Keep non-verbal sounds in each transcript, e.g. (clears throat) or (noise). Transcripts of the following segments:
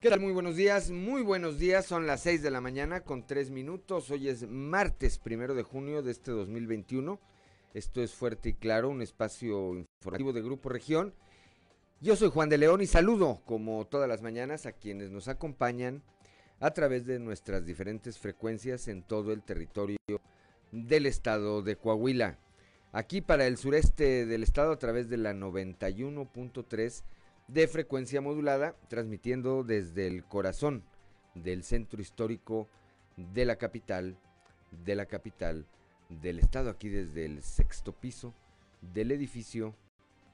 ¿Qué tal? Muy buenos días, muy buenos días. Son las 6 de la mañana con 3 minutos. Hoy es martes primero de junio de este 2021. Esto es Fuerte y Claro, un espacio informativo de Grupo Región. Yo soy Juan de León y saludo, como todas las mañanas, a quienes nos acompañan a través de nuestras diferentes frecuencias en todo el territorio del estado de Coahuila. Aquí para el sureste del estado a través de la 91.3 de frecuencia modulada, transmitiendo desde el corazón del centro histórico de la capital, de la capital del estado, aquí desde el sexto piso del edificio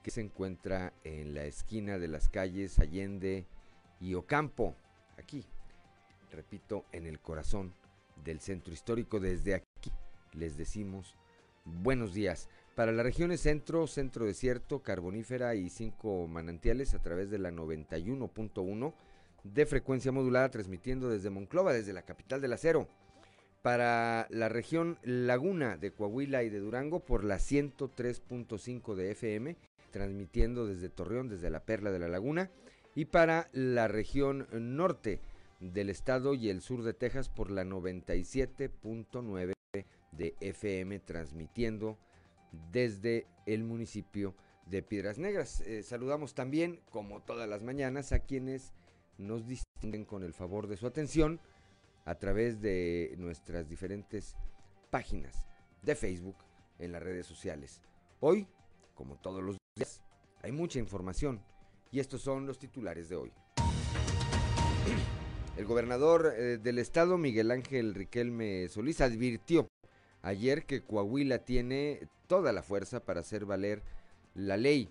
que se encuentra en la esquina de las calles Allende y Ocampo, aquí, repito, en el corazón del centro histórico. Desde aquí les decimos buenos días para las regiones centro, centro desierto, carbonífera y cinco manantiales a través de la 91.1 de frecuencia modulada transmitiendo desde Monclova, desde la capital del acero. Para la región Laguna de Coahuila y de Durango por la 103.5 de FM, transmitiendo desde Torreón, desde la Perla de la Laguna. Y para la región norte del estado y el sur de Texas por la 97.9 de FM, transmitiendo desde el municipio de Piedras Negras. Eh, saludamos también, como todas las mañanas, a quienes nos distinguen con el favor de su atención a través de nuestras diferentes páginas de Facebook en las redes sociales. Hoy, como todos los días, hay mucha información y estos son los titulares de hoy. El gobernador eh, del estado, Miguel Ángel Riquelme Solís, advirtió ayer que Coahuila tiene toda la fuerza para hacer valer la ley,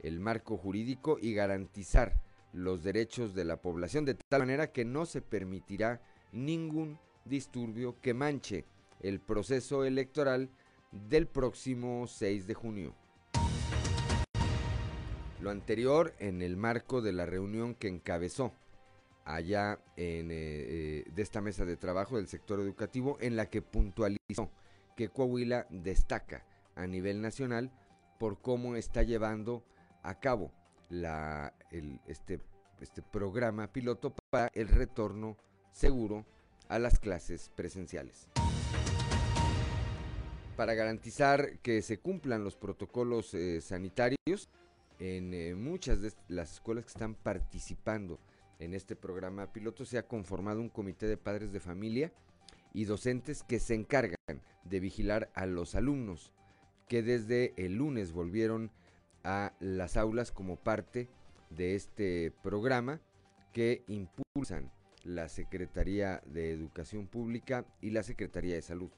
el marco jurídico y garantizar los derechos de la población de tal manera que no se permitirá ningún disturbio que manche el proceso electoral del próximo 6 de junio. Lo anterior en el marco de la reunión que encabezó allá en, eh, eh, de esta mesa de trabajo del sector educativo en la que puntualizó que Coahuila destaca a nivel nacional por cómo está llevando a cabo este, este programa piloto para el retorno seguro a las clases presenciales. Para garantizar que se cumplan los protocolos eh, sanitarios, en eh, muchas de las escuelas que están participando en este programa piloto se ha conformado un comité de padres de familia y docentes que se encargan de vigilar a los alumnos que desde el lunes volvieron a las aulas como parte de este programa que impulsan la Secretaría de Educación Pública y la Secretaría de Salud.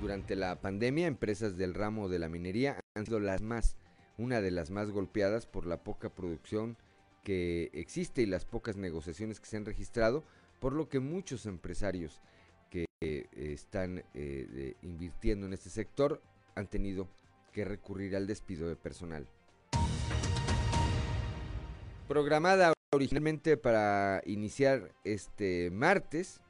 Durante la pandemia, empresas del ramo de la minería han sido las más, una de las más golpeadas por la poca producción que existe y las pocas negociaciones que se han registrado, por lo que muchos empresarios que eh, están eh, invirtiendo en este sector han tenido que recurrir al despido de personal. Programada originalmente para iniciar este martes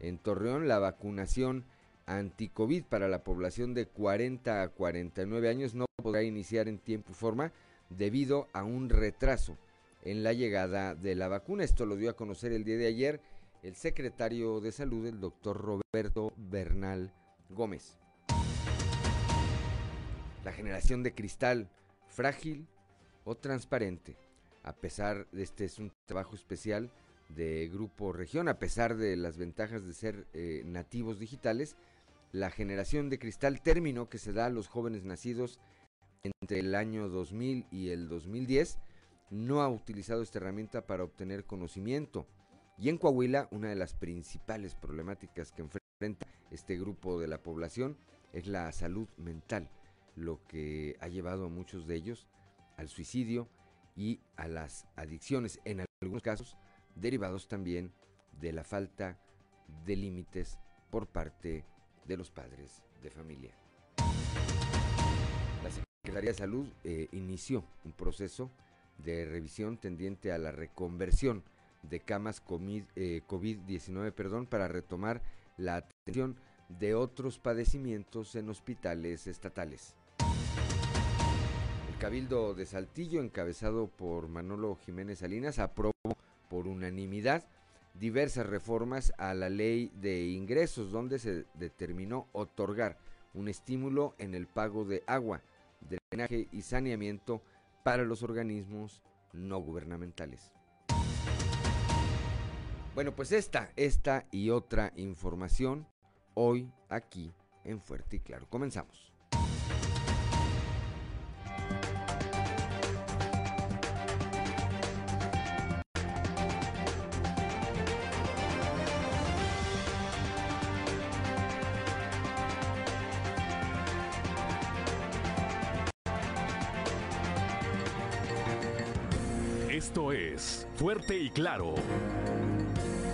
en Torreón la vacunación anti-COVID para la población de 40 a 49 años no podrá iniciar en tiempo y forma debido a un retraso en la llegada de la vacuna. Esto lo dio a conocer el día de ayer el secretario de Salud, el doctor Roberto Bernal Gómez. La generación de cristal, frágil o transparente, a pesar de este es un trabajo especial de Grupo Región, a pesar de las ventajas de ser eh, nativos digitales, la generación de cristal, término que se da a los jóvenes nacidos entre el año 2000 y el 2010, no ha utilizado esta herramienta para obtener conocimiento, y en Coahuila, una de las principales problemáticas que enfrenta este grupo de la población es la salud mental, lo que ha llevado a muchos de ellos al suicidio y a las adicciones, en algunos casos derivados también de la falta de límites por parte de los padres de familia. La Secretaría de Salud eh, inició un proceso de revisión tendiente a la reconversión de camas COVID-19 eh, perdón, para retomar la atención de otros padecimientos en hospitales estatales. El Cabildo de Saltillo, encabezado por Manolo Jiménez Salinas, aprobó por unanimidad diversas reformas a la ley de ingresos, donde se determinó otorgar un estímulo en el pago de agua, drenaje y saneamiento para los organismos no gubernamentales. Bueno, pues esta, esta y otra información hoy aquí en Fuerte y Claro. Comenzamos. Esto es Fuerte y Claro.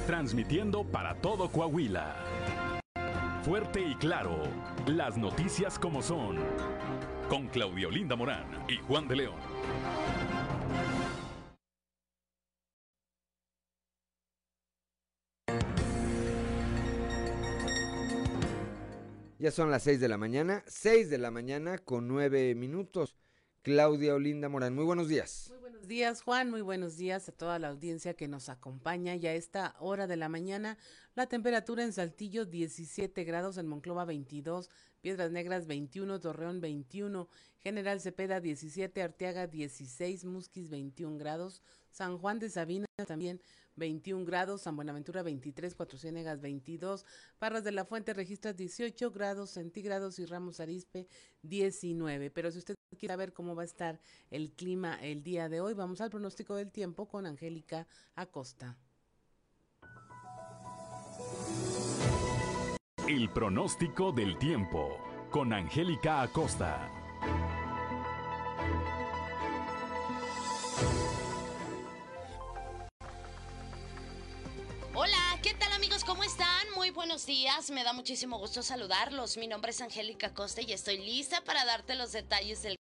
Transmitiendo para todo Coahuila. Fuerte y Claro. Las noticias como son. Con Claudio Linda Morán y Juan de León. Ya son las 6 de la mañana, 6 de la mañana con 9 minutos. Claudia Olinda Morán, muy buenos días. Muy buenos días, Juan. Muy buenos días a toda la audiencia que nos acompaña. Ya a esta hora de la mañana, la temperatura en Saltillo 17 grados, en Monclova 22, Piedras Negras 21, Torreón 21, General Cepeda 17, Arteaga 16, Musquis 21 grados, San Juan de Sabina también 21 grados, San Buenaventura 23, Cuatro Ciénegas 22, Parras de la Fuente registra 18 grados centígrados y Ramos Arispe 19. Pero si usted quiere saber cómo va a estar el clima el día de hoy, vamos al pronóstico del tiempo con Angélica Acosta. El pronóstico del tiempo con Angélica Acosta. Buenos días, me da muchísimo gusto saludarlos. Mi nombre es Angélica Costa y estoy lista para darte los detalles del.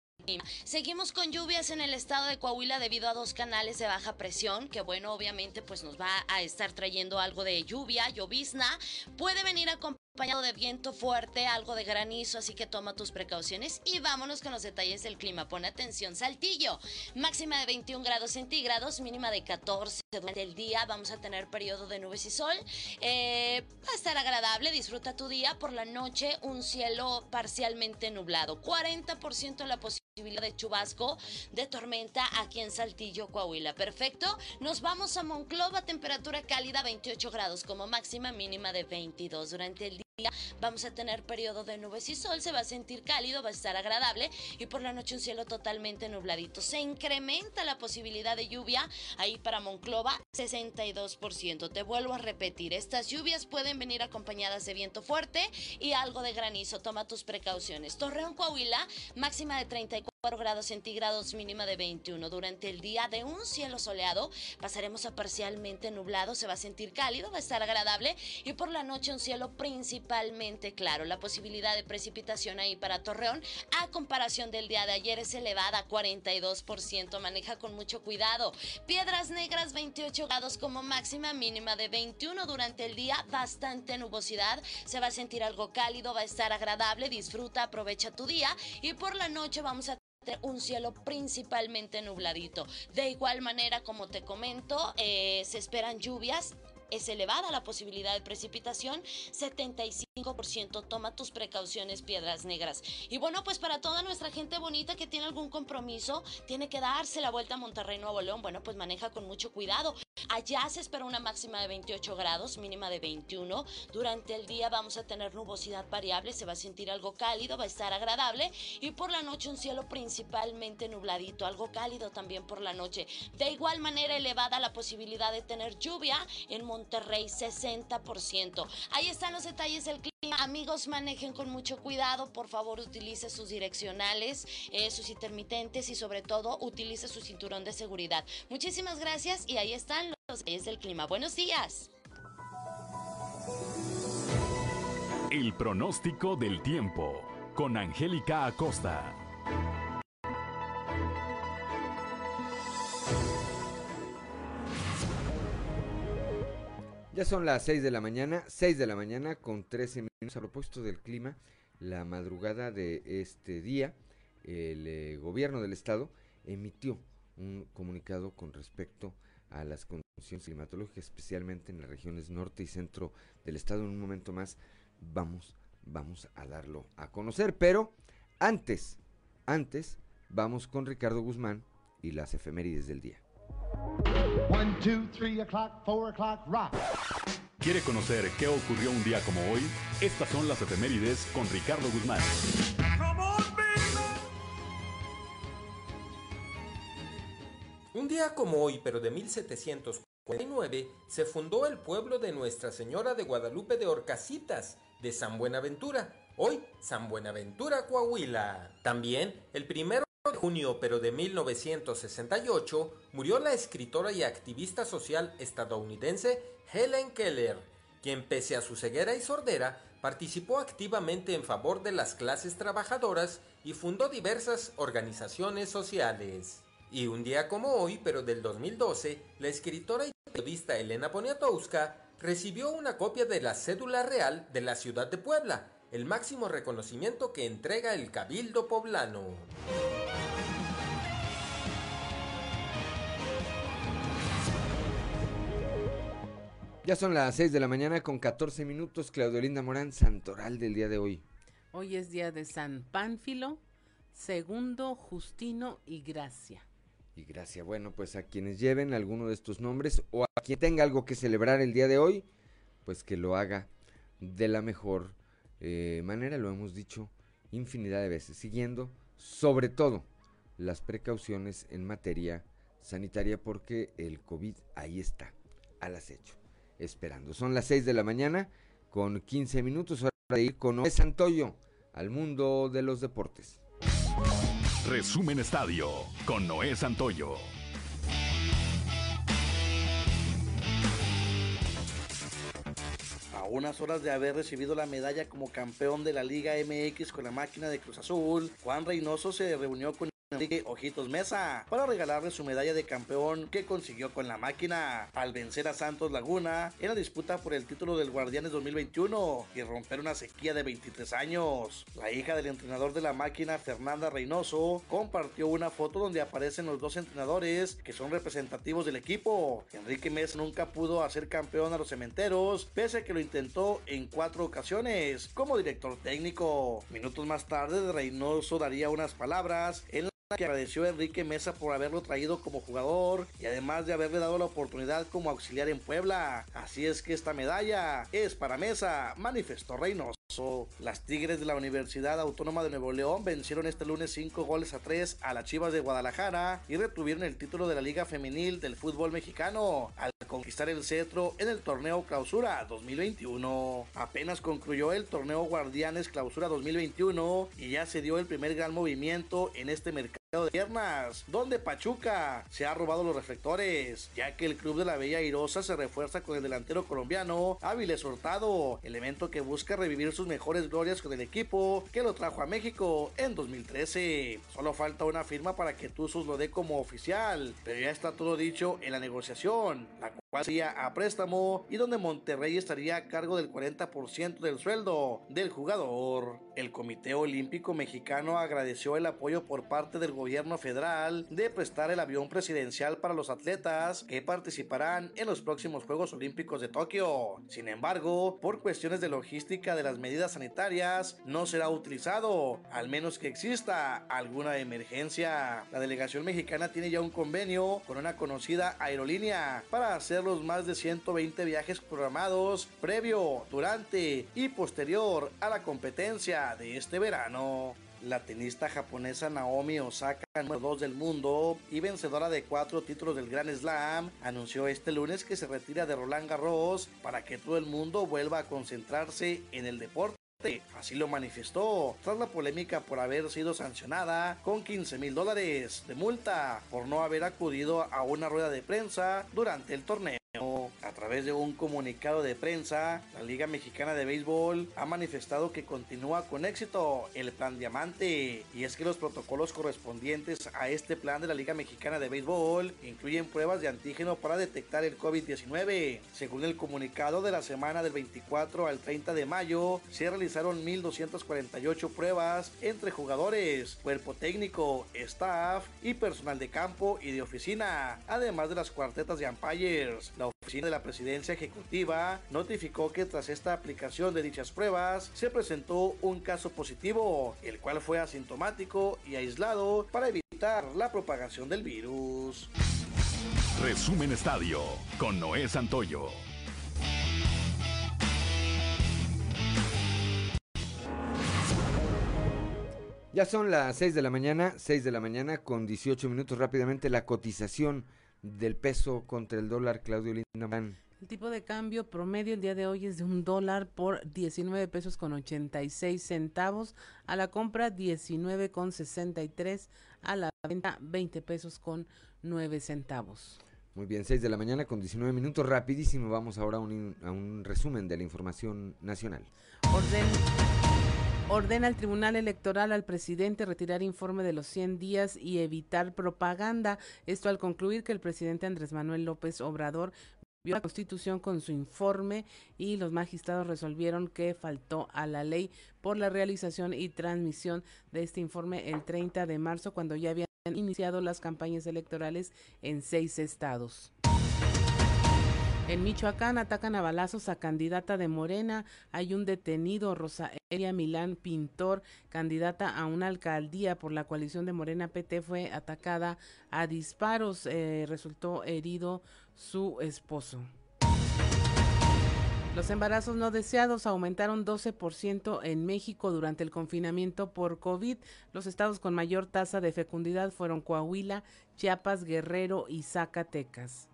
Seguimos con lluvias en el estado de Coahuila debido a dos canales de baja presión, que bueno, obviamente pues nos va a estar trayendo algo de lluvia, llovizna. Puede venir a acompañado de viento fuerte, algo de granizo, así que toma tus precauciones y vámonos con los detalles del clima. Pon atención, Saltillo, máxima de 21 grados centígrados, mínima de 14 durante el día. Vamos a tener periodo de nubes y sol. Eh, va a estar agradable, disfruta tu día. Por la noche, un cielo parcialmente nublado, 40% la posibilidad de chubasco, de tormenta aquí en Saltillo, Coahuila. Perfecto. Nos vamos a Monclova, temperatura cálida 28 grados como máxima, mínima de 22 durante el día. Vamos a tener periodo de nubes y sol, se va a sentir cálido, va a estar agradable y por la noche un cielo totalmente nubladito. Se incrementa la posibilidad de lluvia ahí para Monclova, 62%. Te vuelvo a repetir, estas lluvias pueden venir acompañadas de viento fuerte y algo de granizo. Toma tus precauciones. Torreón, Coahuila, máxima de 34 grados centígrados, mínima de 21. Durante el día de un cielo soleado pasaremos a parcialmente nublado, se va a sentir cálido, va a estar agradable y por la noche un cielo principalmente claro. La posibilidad de precipitación ahí para Torreón a comparación del día de ayer es elevada a 42%, maneja con mucho cuidado. Piedras Negras 28 grados como máxima, mínima de 21 durante el día, bastante nubosidad, se va a sentir algo cálido, va a estar agradable, disfruta, aprovecha tu día y por la noche vamos a un cielo principalmente nubladito. De igual manera, como te comento, eh, se esperan lluvias es elevada la posibilidad de precipitación, 75%. Toma tus precauciones, piedras negras. Y bueno, pues para toda nuestra gente bonita que tiene algún compromiso, tiene que darse la vuelta a Monterrey, Nuevo León. Bueno, pues maneja con mucho cuidado. Allá se espera una máxima de 28 grados, mínima de 21. Durante el día vamos a tener nubosidad variable, se va a sentir algo cálido, va a estar agradable. Y por la noche un cielo principalmente nubladito, algo cálido también por la noche. De igual manera elevada la posibilidad de tener lluvia en Monterrey, 60%. Ahí están los detalles del clima. Amigos, manejen con mucho cuidado. Por favor, utilice sus direccionales, eh, sus intermitentes y sobre todo utilice su cinturón de seguridad. Muchísimas gracias y ahí están los detalles del clima. Buenos días. El pronóstico del tiempo con Angélica Acosta. Ya son las 6 de la mañana, 6 de la mañana con 13 minutos a propósito del clima. La madrugada de este día el eh, gobierno del estado emitió un comunicado con respecto a las condiciones climatológicas, especialmente en las regiones norte y centro del estado. En un momento más vamos, vamos a darlo a conocer, pero antes, antes, vamos con Ricardo Guzmán y las efemérides del día. ¿Quiere conocer qué ocurrió un día como hoy? Estas son las efemérides con Ricardo Guzmán. Un día como hoy, pero de 1749, se fundó el pueblo de Nuestra Señora de Guadalupe de Orcasitas, de San Buenaventura, hoy San Buenaventura, Coahuila. También, el primero de junio, pero de 1968, murió la escritora y activista social estadounidense Helen Keller, quien pese a su ceguera y sordera, participó activamente en favor de las clases trabajadoras y fundó diversas organizaciones sociales. Y un día como hoy, pero del 2012, la escritora y periodista Elena Poniatowska recibió una copia de la cédula real de la ciudad de Puebla, el máximo reconocimiento que entrega el Cabildo Poblano. Ya son las 6 de la mañana con 14 minutos. Claudio Linda Morán, santoral del día de hoy. Hoy es día de San Pánfilo, segundo Justino y Gracia. Y gracias. Bueno, pues a quienes lleven alguno de estos nombres o a quien tenga algo que celebrar el día de hoy, pues que lo haga de la mejor eh, manera, lo hemos dicho infinidad de veces, siguiendo sobre todo las precauciones en materia sanitaria porque el COVID ahí está, al acecho, esperando. Son las 6 de la mañana con 15 minutos, hora de ir con Noé Santoyo al mundo de los deportes. Resumen Estadio con Noé Santoyo. A unas horas de haber recibido la medalla como campeón de la Liga MX con la máquina de Cruz Azul, Juan Reynoso se reunió con Enrique Ojitos Mesa para regalarle su medalla de campeón que consiguió con la máquina al vencer a Santos Laguna en la disputa por el título del Guardianes 2021 y romper una sequía de 23 años. La hija del entrenador de la máquina, Fernanda Reynoso, compartió una foto donde aparecen los dos entrenadores que son representativos del equipo. Enrique Mesa nunca pudo hacer campeón a los cementeros, pese a que lo intentó en cuatro ocasiones como director técnico. Minutos más tarde, Reynoso daría unas palabras en que agradeció a Enrique Mesa por haberlo traído como jugador y además de haberle dado la oportunidad como auxiliar en Puebla. Así es que esta medalla es para Mesa, manifestó Reynoso. Las Tigres de la Universidad Autónoma de Nuevo León vencieron este lunes 5 goles a 3 a las Chivas de Guadalajara y retuvieron el título de la Liga Femenil del fútbol mexicano al conquistar el cetro en el torneo Clausura 2021. Apenas concluyó el torneo Guardianes Clausura 2021 y ya se dio el primer gran movimiento en este mercado de piernas, donde Pachuca se ha robado los reflectores, ya que el club de la Bella Irosa se refuerza con el delantero colombiano Áviles Hurtado, elemento que busca revivir sus mejores glorias con el equipo que lo trajo a México en 2013. Solo falta una firma para que Tuzos lo dé como oficial, pero ya está todo dicho en la negociación, a préstamo y donde Monterrey estaría a cargo del 40% del sueldo del jugador. El Comité Olímpico Mexicano agradeció el apoyo por parte del gobierno federal de prestar el avión presidencial para los atletas que participarán en los próximos Juegos Olímpicos de Tokio. Sin embargo, por cuestiones de logística de las medidas sanitarias, no será utilizado, al menos que exista alguna emergencia. La delegación mexicana tiene ya un convenio con una conocida aerolínea para hacer los más de 120 viajes programados previo, durante y posterior a la competencia de este verano. La tenista japonesa Naomi Osaka, número 2 del mundo y vencedora de cuatro títulos del Grand Slam, anunció este lunes que se retira de Roland Garros para que todo el mundo vuelva a concentrarse en el deporte. Así lo manifestó tras la polémica por haber sido sancionada con 15 mil dólares de multa por no haber acudido a una rueda de prensa durante el torneo. A través de un comunicado de prensa, la Liga Mexicana de Béisbol ha manifestado que continúa con éxito el plan Diamante y es que los protocolos correspondientes a este plan de la Liga Mexicana de Béisbol incluyen pruebas de antígeno para detectar el COVID-19. Según el comunicado de la semana del 24 al 30 de mayo, se realizaron 1.248 pruebas entre jugadores, cuerpo técnico, staff y personal de campo y de oficina, además de las cuartetas de umpires. Oficina de la presidencia ejecutiva notificó que tras esta aplicación de dichas pruebas se presentó un caso positivo, el cual fue asintomático y aislado para evitar la propagación del virus. Resumen Estadio con Noé Santoyo. Ya son las 6 de la mañana, 6 de la mañana con 18 minutos rápidamente la cotización del peso contra el dólar, Claudio Lindemann. El tipo de cambio promedio el día de hoy es de un dólar por 19 pesos con 86 centavos, a la compra 19 con 63, a la venta 20 pesos con 9 centavos. Muy bien, 6 de la mañana con 19 minutos, rapidísimo, vamos ahora a un, a un resumen de la información nacional. Orden Ordena el Tribunal Electoral al presidente retirar informe de los 100 días y evitar propaganda. Esto al concluir que el presidente Andrés Manuel López Obrador vio la Constitución con su informe y los magistrados resolvieron que faltó a la ley por la realización y transmisión de este informe el 30 de marzo cuando ya habían iniciado las campañas electorales en seis estados. En Michoacán atacan a balazos a candidata de Morena. Hay un detenido, Rosaelia Milán Pintor, candidata a una alcaldía por la coalición de Morena PT, fue atacada a disparos. Eh, resultó herido su esposo. Los embarazos no deseados aumentaron 12% en México durante el confinamiento por COVID. Los estados con mayor tasa de fecundidad fueron Coahuila, Chiapas, Guerrero y Zacatecas.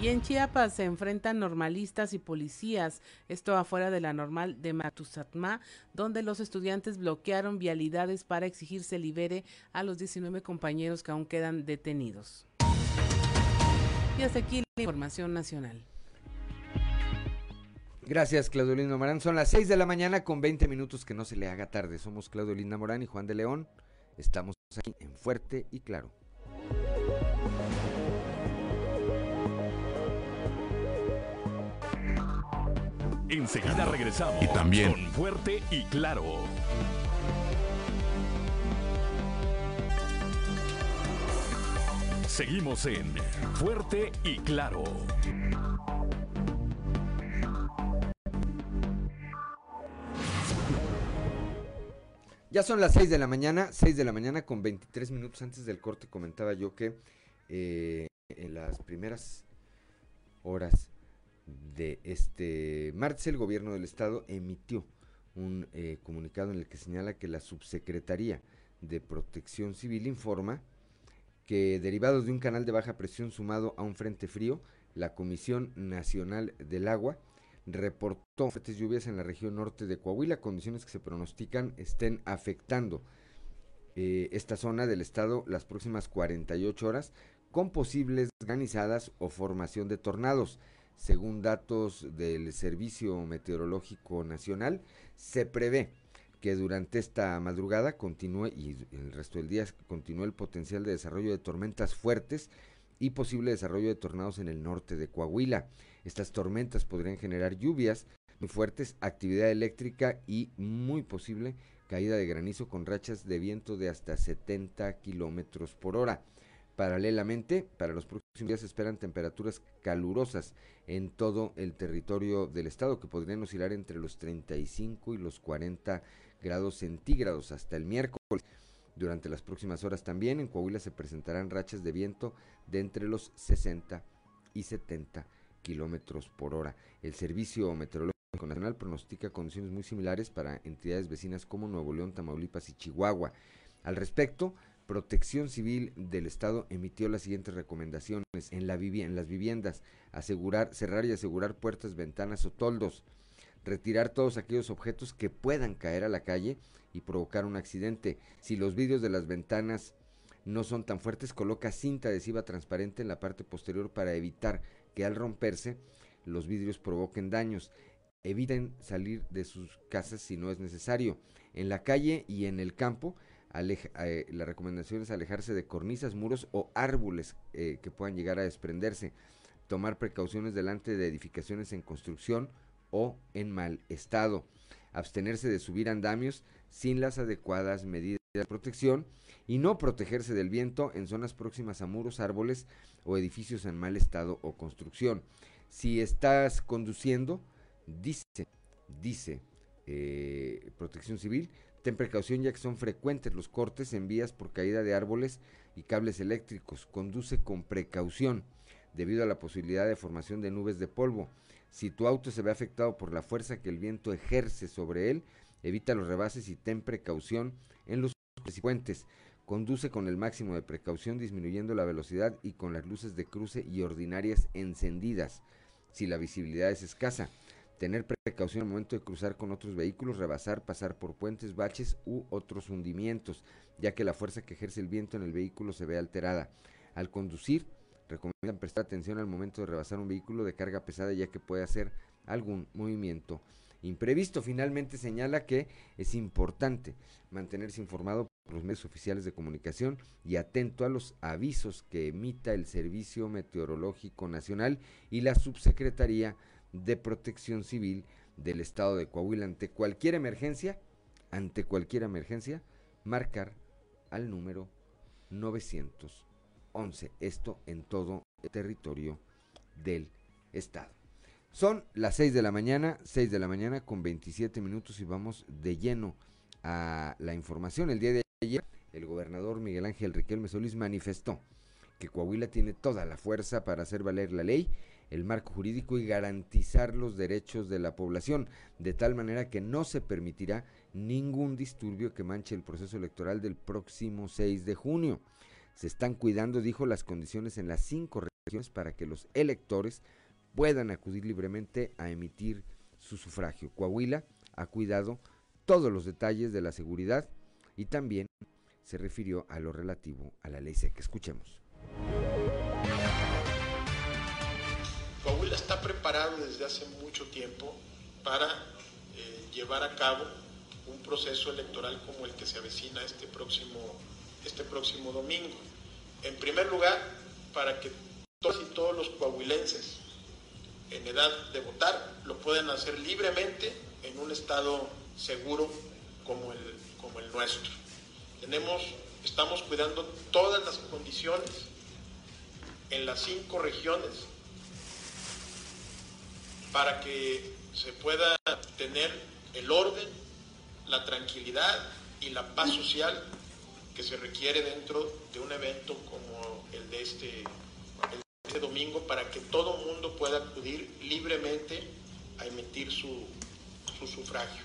Y en Chiapas se enfrentan normalistas y policías, esto afuera de la normal de Matuzatma, donde los estudiantes bloquearon vialidades para exigir se libere a los 19 compañeros que aún quedan detenidos. Y hasta aquí la información nacional. Gracias, Claudio Linda Morán. Son las 6 de la mañana con 20 minutos que no se le haga tarde. Somos Claudio Linda Morán y Juan de León. Estamos aquí en Fuerte y Claro. Enseguida regresamos y también con Fuerte y Claro. Seguimos en Fuerte y Claro. Ya son las 6 de la mañana, 6 de la mañana con 23 minutos antes del corte comentaba yo que eh, en las primeras horas de este martes el gobierno del estado emitió un eh, comunicado en el que señala que la subsecretaría de protección civil informa que derivados de un canal de baja presión sumado a un frente frío, la Comisión Nacional del Agua reportó fuertes lluvias en la región norte de Coahuila, condiciones que se pronostican estén afectando eh, esta zona del estado las próximas 48 horas con posibles granizadas o formación de tornados. Según datos del Servicio Meteorológico Nacional, se prevé que durante esta madrugada continúe y el resto del día continúe el potencial de desarrollo de tormentas fuertes y posible desarrollo de tornados en el norte de Coahuila. Estas tormentas podrían generar lluvias muy fuertes, actividad eléctrica y muy posible caída de granizo con rachas de viento de hasta 70 kilómetros por hora. Paralelamente, para los próximos días se esperan temperaturas calurosas en todo el territorio del estado que podrían oscilar entre los 35 y los 40 grados centígrados hasta el miércoles. Durante las próximas horas también en Coahuila se presentarán rachas de viento de entre los 60 y 70 kilómetros por hora. El Servicio Meteorológico Nacional pronostica condiciones muy similares para entidades vecinas como Nuevo León, Tamaulipas y Chihuahua. Al respecto, Protección Civil del Estado emitió las siguientes recomendaciones en, la en las viviendas, asegurar, cerrar y asegurar puertas, ventanas o toldos, retirar todos aquellos objetos que puedan caer a la calle y provocar un accidente. Si los vidrios de las ventanas no son tan fuertes, coloca cinta adhesiva transparente en la parte posterior para evitar que al romperse los vidrios provoquen daños. Eviten salir de sus casas si no es necesario. En la calle y en el campo, eh, la recomendación es alejarse de cornisas, muros o árboles eh, que puedan llegar a desprenderse. Tomar precauciones delante de edificaciones en construcción o en mal estado. Abstenerse de subir andamios sin las adecuadas medidas de protección y no protegerse del viento en zonas próximas a muros, árboles o edificios en mal estado o construcción. Si estás conduciendo, dice, dice eh, Protección Civil, ten precaución ya que son frecuentes los cortes en vías por caída de árboles y cables eléctricos. Conduce con precaución debido a la posibilidad de formación de nubes de polvo. Si tu auto se ve afectado por la fuerza que el viento ejerce sobre él, evita los rebases y ten precaución en los puentes. Conduce con el máximo de precaución disminuyendo la velocidad y con las luces de cruce y ordinarias encendidas. Si la visibilidad es escasa, tener precaución al momento de cruzar con otros vehículos, rebasar, pasar por puentes, baches u otros hundimientos, ya que la fuerza que ejerce el viento en el vehículo se ve alterada. Al conducir, recomiendan prestar atención al momento de rebasar un vehículo de carga pesada, ya que puede hacer algún movimiento imprevisto. Finalmente señala que es importante mantenerse informado por los medios oficiales de comunicación y atento a los avisos que emita el Servicio Meteorológico Nacional y la Subsecretaría de Protección Civil del Estado de Coahuila ante cualquier emergencia, ante cualquier emergencia, marcar al número 911. Esto en todo el territorio del estado. Son las 6 de la mañana, 6 de la mañana con 27 minutos y vamos de lleno a la información. El día de ayer, el gobernador Miguel Ángel Riquelme Solís manifestó que Coahuila tiene toda la fuerza para hacer valer la ley, el marco jurídico y garantizar los derechos de la población, de tal manera que no se permitirá ningún disturbio que manche el proceso electoral del próximo 6 de junio. Se están cuidando, dijo, las condiciones en las cinco regiones para que los electores puedan acudir libremente a emitir su sufragio. Coahuila ha cuidado todos los detalles de la seguridad y también se refirió a lo relativo a la ley seca. Escuchemos. Está preparado desde hace mucho tiempo para eh, llevar a cabo un proceso electoral como el que se avecina este próximo, este próximo domingo. En primer lugar, para que todos todos los coahuilenses en edad de votar lo pueden hacer libremente en un estado seguro como el, como el nuestro. Tenemos, estamos cuidando todas las condiciones en las cinco regiones para que se pueda tener el orden, la tranquilidad y la paz social que se requiere dentro de un evento como el de este, este domingo para que todo mundo pueda acudir libremente a emitir su, su sufragio.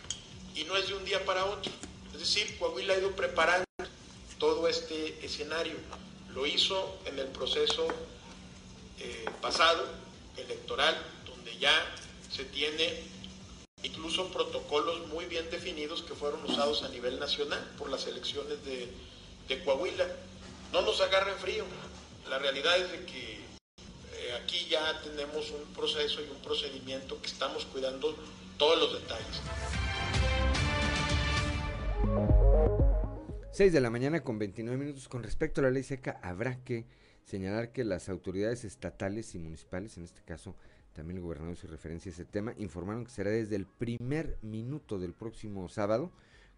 Y no es de un día para otro. Es decir, Coahuila ha ido preparando todo este escenario. Lo hizo en el proceso eh, pasado, electoral, ya se tiene incluso protocolos muy bien definidos que fueron usados a nivel nacional por las elecciones de, de Coahuila. No nos agarren frío. La realidad es de que eh, aquí ya tenemos un proceso y un procedimiento que estamos cuidando todos los detalles. 6 de la mañana con 29 minutos. Con respecto a la ley seca, habrá que señalar que las autoridades estatales y municipales, en este caso también el gobernador hizo referencia a ese tema, informaron que será desde el primer minuto del próximo sábado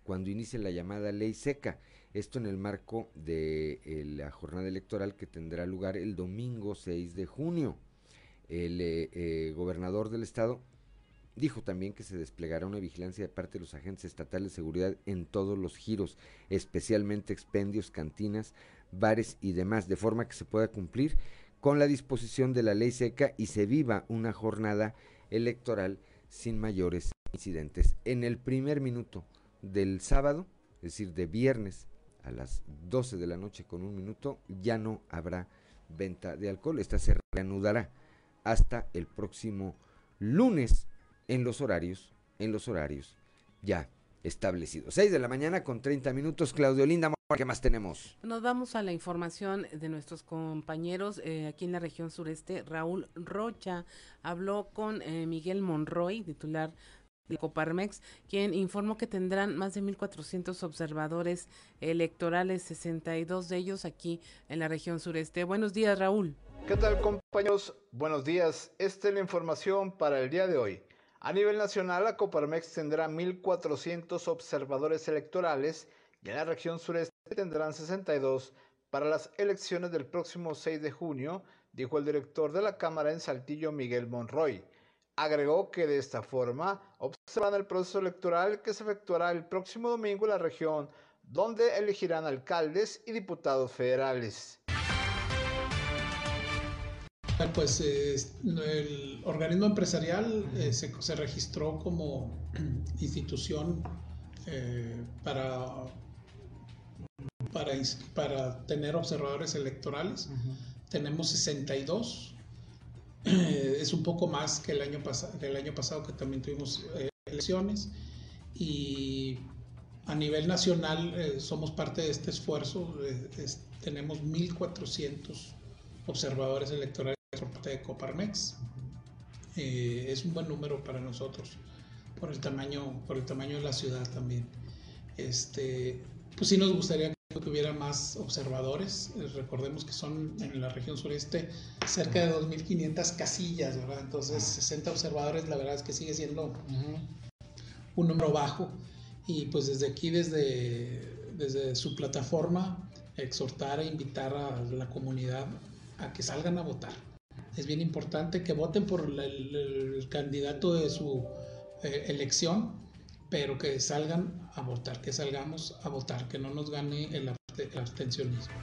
cuando inicie la llamada ley seca. Esto en el marco de eh, la jornada electoral que tendrá lugar el domingo 6 de junio. El eh, eh, gobernador del estado Dijo también que se desplegará una vigilancia de parte de los agentes estatales de seguridad en todos los giros, especialmente expendios, cantinas, bares y demás, de forma que se pueda cumplir con la disposición de la ley seca y se viva una jornada electoral sin mayores incidentes. En el primer minuto del sábado, es decir, de viernes a las 12 de la noche con un minuto, ya no habrá venta de alcohol. Esta se reanudará hasta el próximo lunes en los horarios, en los horarios ya establecido. 6 de la mañana con 30 minutos. Claudio Linda, ¿qué más tenemos? Nos vamos a la información de nuestros compañeros eh, aquí en la región sureste. Raúl Rocha habló con eh, Miguel Monroy, titular de Coparmex, quien informó que tendrán más de 1.400 observadores electorales, 62 de ellos aquí en la región sureste. Buenos días, Raúl. ¿Qué tal, compañeros? Buenos días. Esta es la información para el día de hoy. A nivel nacional, la Coparmex tendrá 1.400 observadores electorales y en la región sureste tendrán 62 para las elecciones del próximo 6 de junio, dijo el director de la Cámara en Saltillo, Miguel Monroy. Agregó que de esta forma observan el proceso electoral que se efectuará el próximo domingo en la región, donde elegirán alcaldes y diputados federales. Pues el organismo empresarial eh, se, registró como (clears throat) institución eh, para, para, para, tener observadores electorales. Tenemos 62. Eh, es un poco más que el año, que el año pasado que también tuvimos elecciones. Y a nivel nacional somos parte de este esfuerzo. tenemos 1.400 observadores electorales por parte de Coparmex. Eh, es un buen número para nosotros por el tamaño, por el tamaño de la ciudad también. Este, pues sí nos gustaría que hubiera más observadores. Eh, recordemos que son en la región sureste cerca de 2.500 casillas, ¿verdad? Entonces 60 observadores, la verdad es que sigue siendo un número bajo. Y pues desde aquí, desde, desde su plataforma, exhortar e invitar a la comunidad a que salgan a votar es bien importante que voten por el, candidato de su eh, elección, pero que salgan a votar, que salgamos a votar, que no nos gane el, el abstencionismo.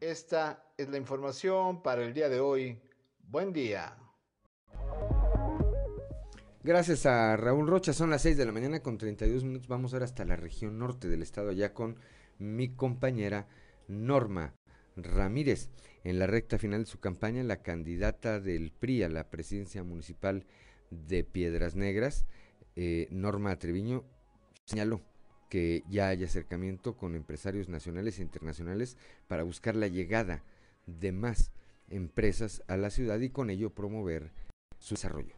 Esta es la información para el día de hoy. Buen día. Gracias a Raúl Rocha, son las 6 de la mañana con 32 minutos. Vamos ahora hasta la región norte del estado, allá con mi compañera Norma Ramírez. En la recta final de su campaña, la candidata del PRI a la presidencia municipal de Piedras Negras, eh, Norma Treviño, señaló que ya hay acercamiento con empresarios nacionales e internacionales para buscar la llegada de más empresas a la ciudad y con ello promover su desarrollo.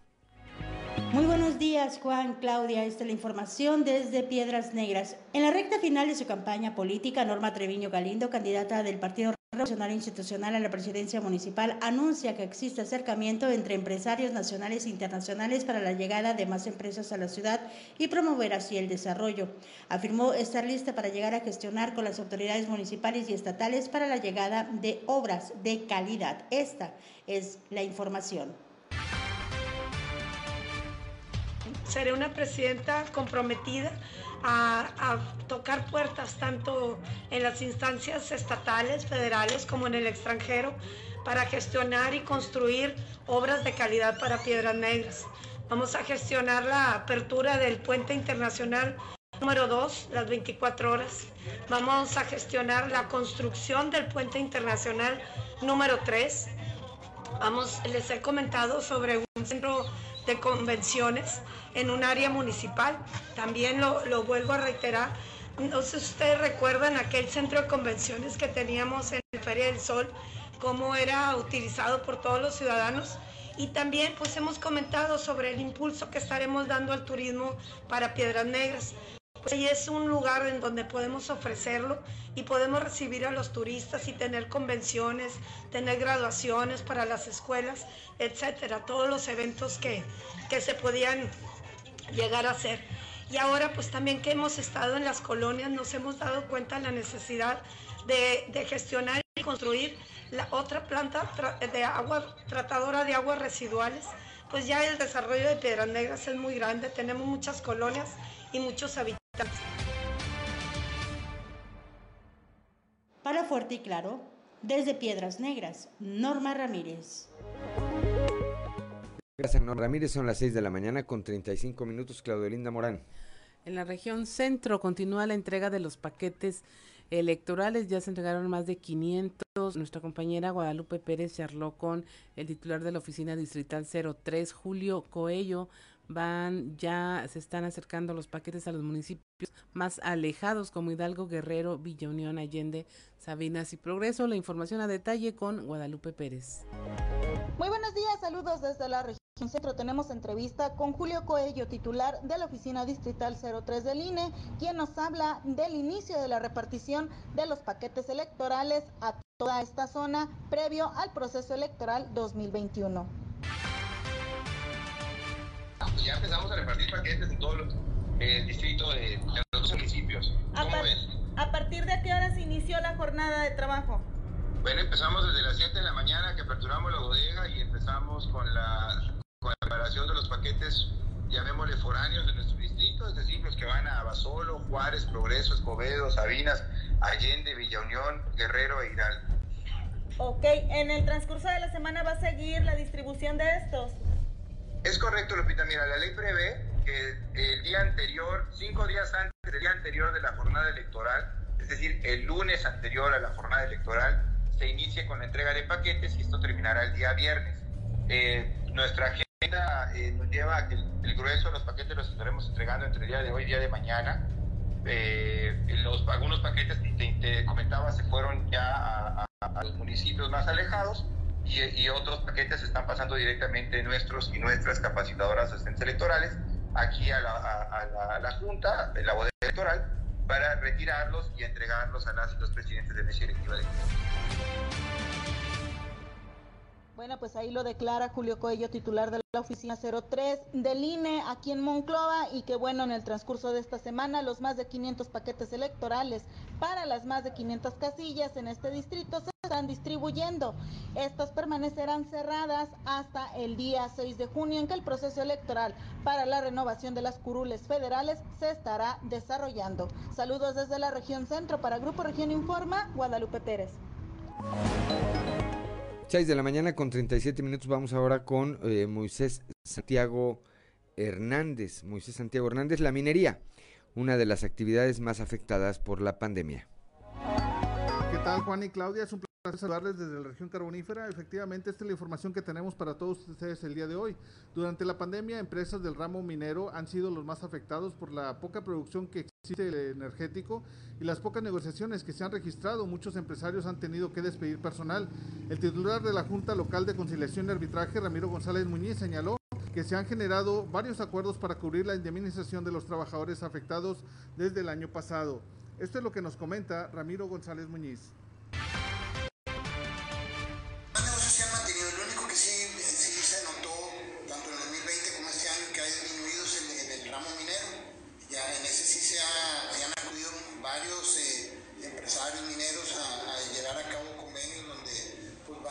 Muy buenos días, Juan, Claudia. Esta es la información desde Piedras Negras. En la recta final de su campaña política, Norma Treviño Galindo, candidata del Partido Revolucionario Institucional a la presidencia municipal, anuncia que existe acercamiento entre empresarios nacionales e internacionales para la llegada de más empresas a la ciudad y promover así el desarrollo. Afirmó estar lista para llegar a gestionar con las autoridades municipales y estatales para la llegada de obras de calidad. Esta es la información. seré una presidenta comprometida a, tocar puertas tanto en las instancias estatales, federales, como en el extranjero, para gestionar y construir obras de calidad para Piedras Negras. Vamos a gestionar la apertura del puente internacional número 2, las 24 horas. Vamos a gestionar la construcción del puente internacional número 3. Vamos, les he comentado sobre un centro de convenciones en un área municipal. También lo, vuelvo a reiterar. No sé si ustedes recuerdan aquel centro de convenciones que teníamos en la Feria del Sol, cómo era utilizado por todos los ciudadanos. Y también pues hemos comentado sobre el impulso que estaremos dando al turismo para Piedras Negras. Pues ahí es un lugar en donde podemos ofrecerlo y podemos recibir a los turistas y tener convenciones, tener graduaciones para las escuelas, etcétera, todos los eventos que, que se podían llegar a hacer. Y ahora pues también que hemos estado en las colonias nos hemos dado cuenta de la necesidad de, de gestionar y construir la otra planta de agua tratadora de aguas residuales. Pues ya el desarrollo de Piedras Negras es muy grande, tenemos muchas colonias y muchos habitantes. Para Fuerte y Claro, desde Piedras Negras, Norma Ramírez. Gracias, Norma Ramírez. Son las 6 de la mañana con 35 minutos. Claudio Linda Morán. En la región centro continúa la entrega de los paquetes electorales. Ya se entregaron más de 500. Nuestra compañera Guadalupe Pérez charló con el titular de la oficina distrital 03, Julio Coello, van ya se están acercando los paquetes a los municipios más alejados como Hidalgo, Guerrero, Villa Unión, Allende, Sabinas y Progreso. La información a detalle con Guadalupe Pérez. Muy buenos días, saludos desde la región centro. Tenemos entrevista con Julio Coello, titular de la Oficina Distrital 03 del INE, quien nos habla del inicio de la repartición de los paquetes electorales a toda esta zona previo al proceso electoral 2021. Ya empezamos a repartir paquetes en todo el distrito de, los municipios. ¿Cómo ves? ¿A partir de qué hora se inició la jornada de trabajo? Bueno, empezamos desde las 7 de la mañana que aperturamos la bodega y empezamos con la, con la preparación de los paquetes, llamémosle foráneos de nuestro distrito, es decir, los que van a Basolo, Juárez, Progreso, Escobedo, Sabinas, Allende, Villa Unión, Guerrero e Hidalgo. Ok, ¿en el transcurso de la semana va a seguir la distribución de estos? Es correcto, Lupita. Mira, la ley prevé que el día anterior, cinco días antes del día anterior de la jornada electoral, es decir, el lunes anterior a la jornada electoral, se inicie con la entrega de paquetes y esto terminará el día viernes. Eh, nuestra agenda eh, nos lleva a que el, grueso de los paquetes los estaremos entregando entre el día de hoy y el día de mañana. Eh, los, algunos paquetes que te, comentaba se fueron ya a, los municipios más alejados y, otros paquetes están pasando directamente nuestros y nuestras capacitadoras asistentes electorales aquí a la, Junta, de la bodega electoral, para retirarlos y entregarlos a las y los presidentes de mesa electiva de bueno, pues ahí lo declara Julio Coello, titular de la oficina 03 del INE aquí en Monclova y que bueno, en el transcurso de esta semana los más de 500 paquetes electorales para las más de 500 casillas en este distrito se están distribuyendo. Estas permanecerán cerradas hasta el día 6 de junio en que el proceso electoral para la renovación de las curules federales se estará desarrollando. Saludos desde la región centro para Grupo Región Informa, Guadalupe Pérez. 6 de la mañana con 37 minutos vamos ahora con eh, Moisés Santiago Hernández. Moisés Santiago Hernández, la minería, una de las actividades más afectadas por la pandemia. ¿Qué tal Juan y Claudia? Es un saludarles desde la región carbonífera. Efectivamente, esta es la información que tenemos para todos ustedes el día de hoy. Durante la pandemia, empresas del ramo minero han sido los más afectados por la poca producción que existe energético y las pocas negociaciones que se han registrado. Muchos empresarios han tenido que despedir personal. El titular de la Junta Local de Conciliación y Arbitraje, Ramiro González Muñiz, señaló que se han generado varios acuerdos para cubrir la indemnización de los trabajadores afectados desde el año pasado. Esto es lo que nos comenta Ramiro González Muñiz.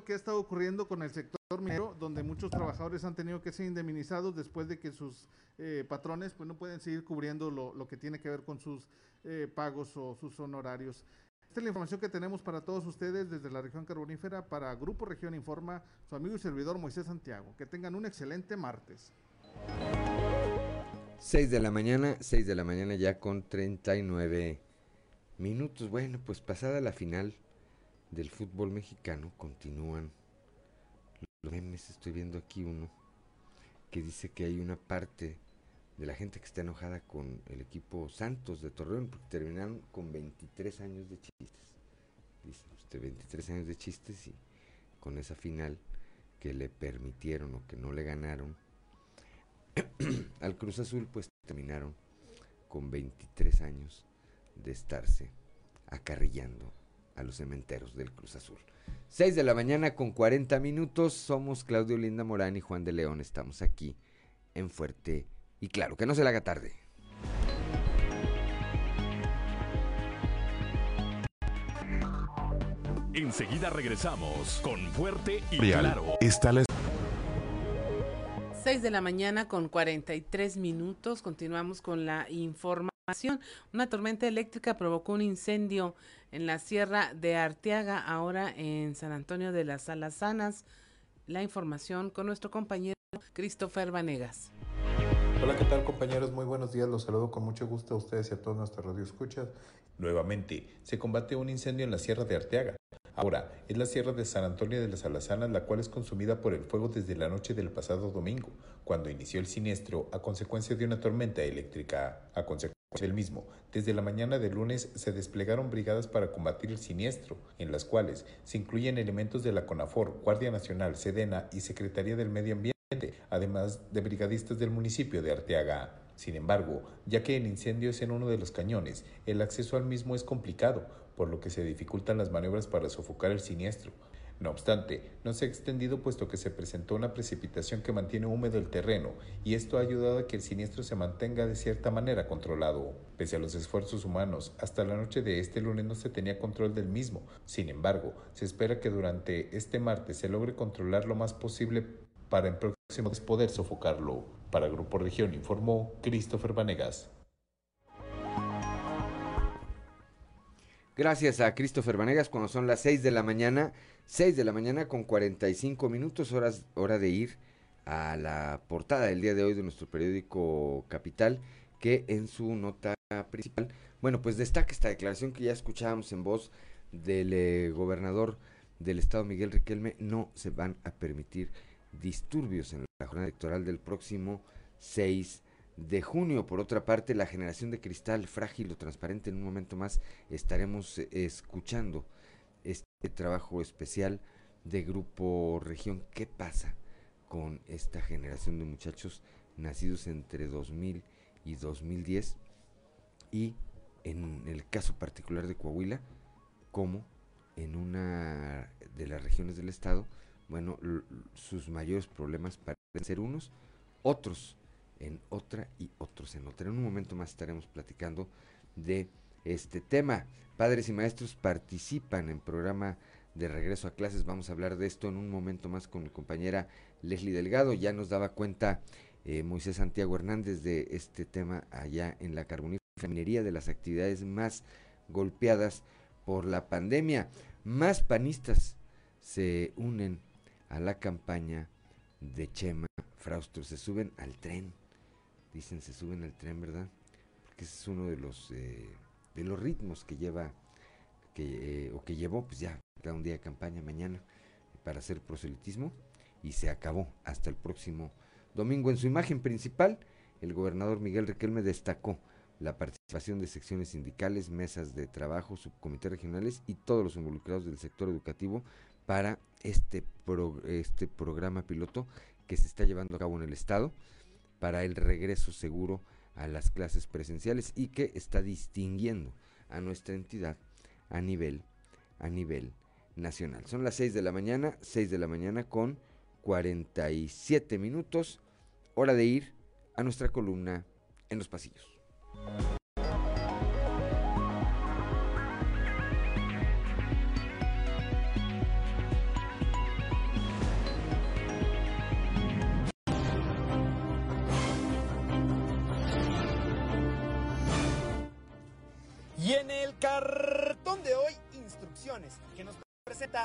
lo que ha estado ocurriendo con el sector minero, donde muchos trabajadores han tenido que ser indemnizados después de que sus eh, patrones pues no pueden seguir cubriendo lo, que tiene que ver con sus eh, pagos o sus honorarios. Esta es la información que tenemos para todos ustedes desde la región carbonífera. Para Grupo Región Informa, su amigo y servidor Moisés Santiago. Que tengan un excelente martes. 6 de la mañana, 6 de la mañana ya con 39 minutos. Bueno, pues pasada la final del fútbol mexicano continúan los memes. Estoy viendo aquí uno que dice que hay una parte de la gente que está enojada con el equipo Santos de Torreón porque terminaron con 23 años de chistes. Dice usted 23 años de chistes y con esa final que le permitieron o que no le ganaron (clears throat) al Cruz Azul pues terminaron con 23 años de estarse acarrillando a los cementeros del Cruz Azul. 6 de la mañana con 40 minutos. Somos Claudio Linda Morán y Juan de León. Estamos aquí en Fuerte y claro, que no se la haga tarde. Enseguida regresamos con Fuerte y Claro. Está la... 6 de la mañana con 43 minutos. Continuamos con la información. Una tormenta eléctrica provocó un incendio en la sierra de Arteaga, ahora en San Antonio de las Alazanas. La información con nuestro compañero Christopher Vanegas. Hola, ¿qué tal compañeros? Muy buenos días, los saludo con mucho gusto a ustedes y a todos nuestros radioescuchas. Nuevamente, se combate un incendio en la Sierra de Arteaga. Ahora, es la Sierra de San Antonio de las Alazanas la cual es consumida por el fuego desde la noche del pasado domingo, cuando inició el siniestro a consecuencia de una tormenta eléctrica. A del mismo, desde la mañana del lunes se desplegaron brigadas para combatir el siniestro, en las cuales se incluyen elementos de la CONAFOR, Guardia Nacional, Sedena y Secretaría del Medio Ambiente, además de brigadistas del municipio de Arteaga. Sin embargo, ya que el incendio es en uno de los cañones, el acceso al mismo es complicado, por lo que se dificultan las maniobras para sofocar el siniestro. No obstante, no se ha extendido puesto que se presentó una precipitación que mantiene húmedo el terreno y esto ha ayudado a que el siniestro se mantenga de cierta manera controlado. Pese a los esfuerzos humanos, hasta la noche de este lunes no se tenía control del mismo. Sin embargo, se espera que durante este martes se logre controlar lo más posible para en próximos poder sofocarlo. Para Grupo Región informó Christopher Vanegas. Gracias a Christopher Vanegas cuando son las 6 de la mañana, 6 de la mañana con 45 minutos, horas, hora de ir a la portada del día de hoy de nuestro periódico Capital, que en su nota principal, bueno, pues destaca esta declaración que ya escuchábamos en voz del eh, gobernador del estado Miguel Riquelme, no se van a permitir disturbios en la jornada electoral del próximo 6 de junio. Por otra parte, la generación de cristal frágil o transparente, en un momento más estaremos eh, escuchando este trabajo especial de Grupo Región. ¿Qué pasa con esta generación de muchachos nacidos entre 2000 y 2010? Y en el caso particular de Coahuila, como en una de las regiones del estado, bueno, sus mayores problemas parecen ser unos, otros en otra y otros en otra. En un momento más estaremos platicando de este tema. Padres y maestros participan en programa de regreso a clases. Vamos a hablar de esto en un momento más con mi compañera Leslie Delgado. Ya nos daba cuenta eh, Moisés Santiago Hernández de este tema allá en la carbonífera de las actividades más golpeadas por la pandemia. Más panistas se unen a la campaña de Chema Fraustro. Se suben al tren. Dicen se suben al tren, ¿verdad? Porque ese es uno de los eh, de los ritmos que lleva que, eh, o que llevó, pues ya cada un día de campaña mañana para hacer proselitismo y se acabó hasta el próximo domingo. En su imagen principal, el gobernador Miguel Riquelme destacó la participación de secciones sindicales, mesas de trabajo, subcomités regionales y todos los involucrados del sector educativo para este, este programa piloto que se está llevando a cabo en el Estado para el regreso seguro a las clases presenciales y que está distinguiendo a nuestra entidad a nivel, a nivel nacional. Son las 6 de la mañana, 6 de la mañana con 47 minutos, hora de ir a nuestra columna en los pasillos.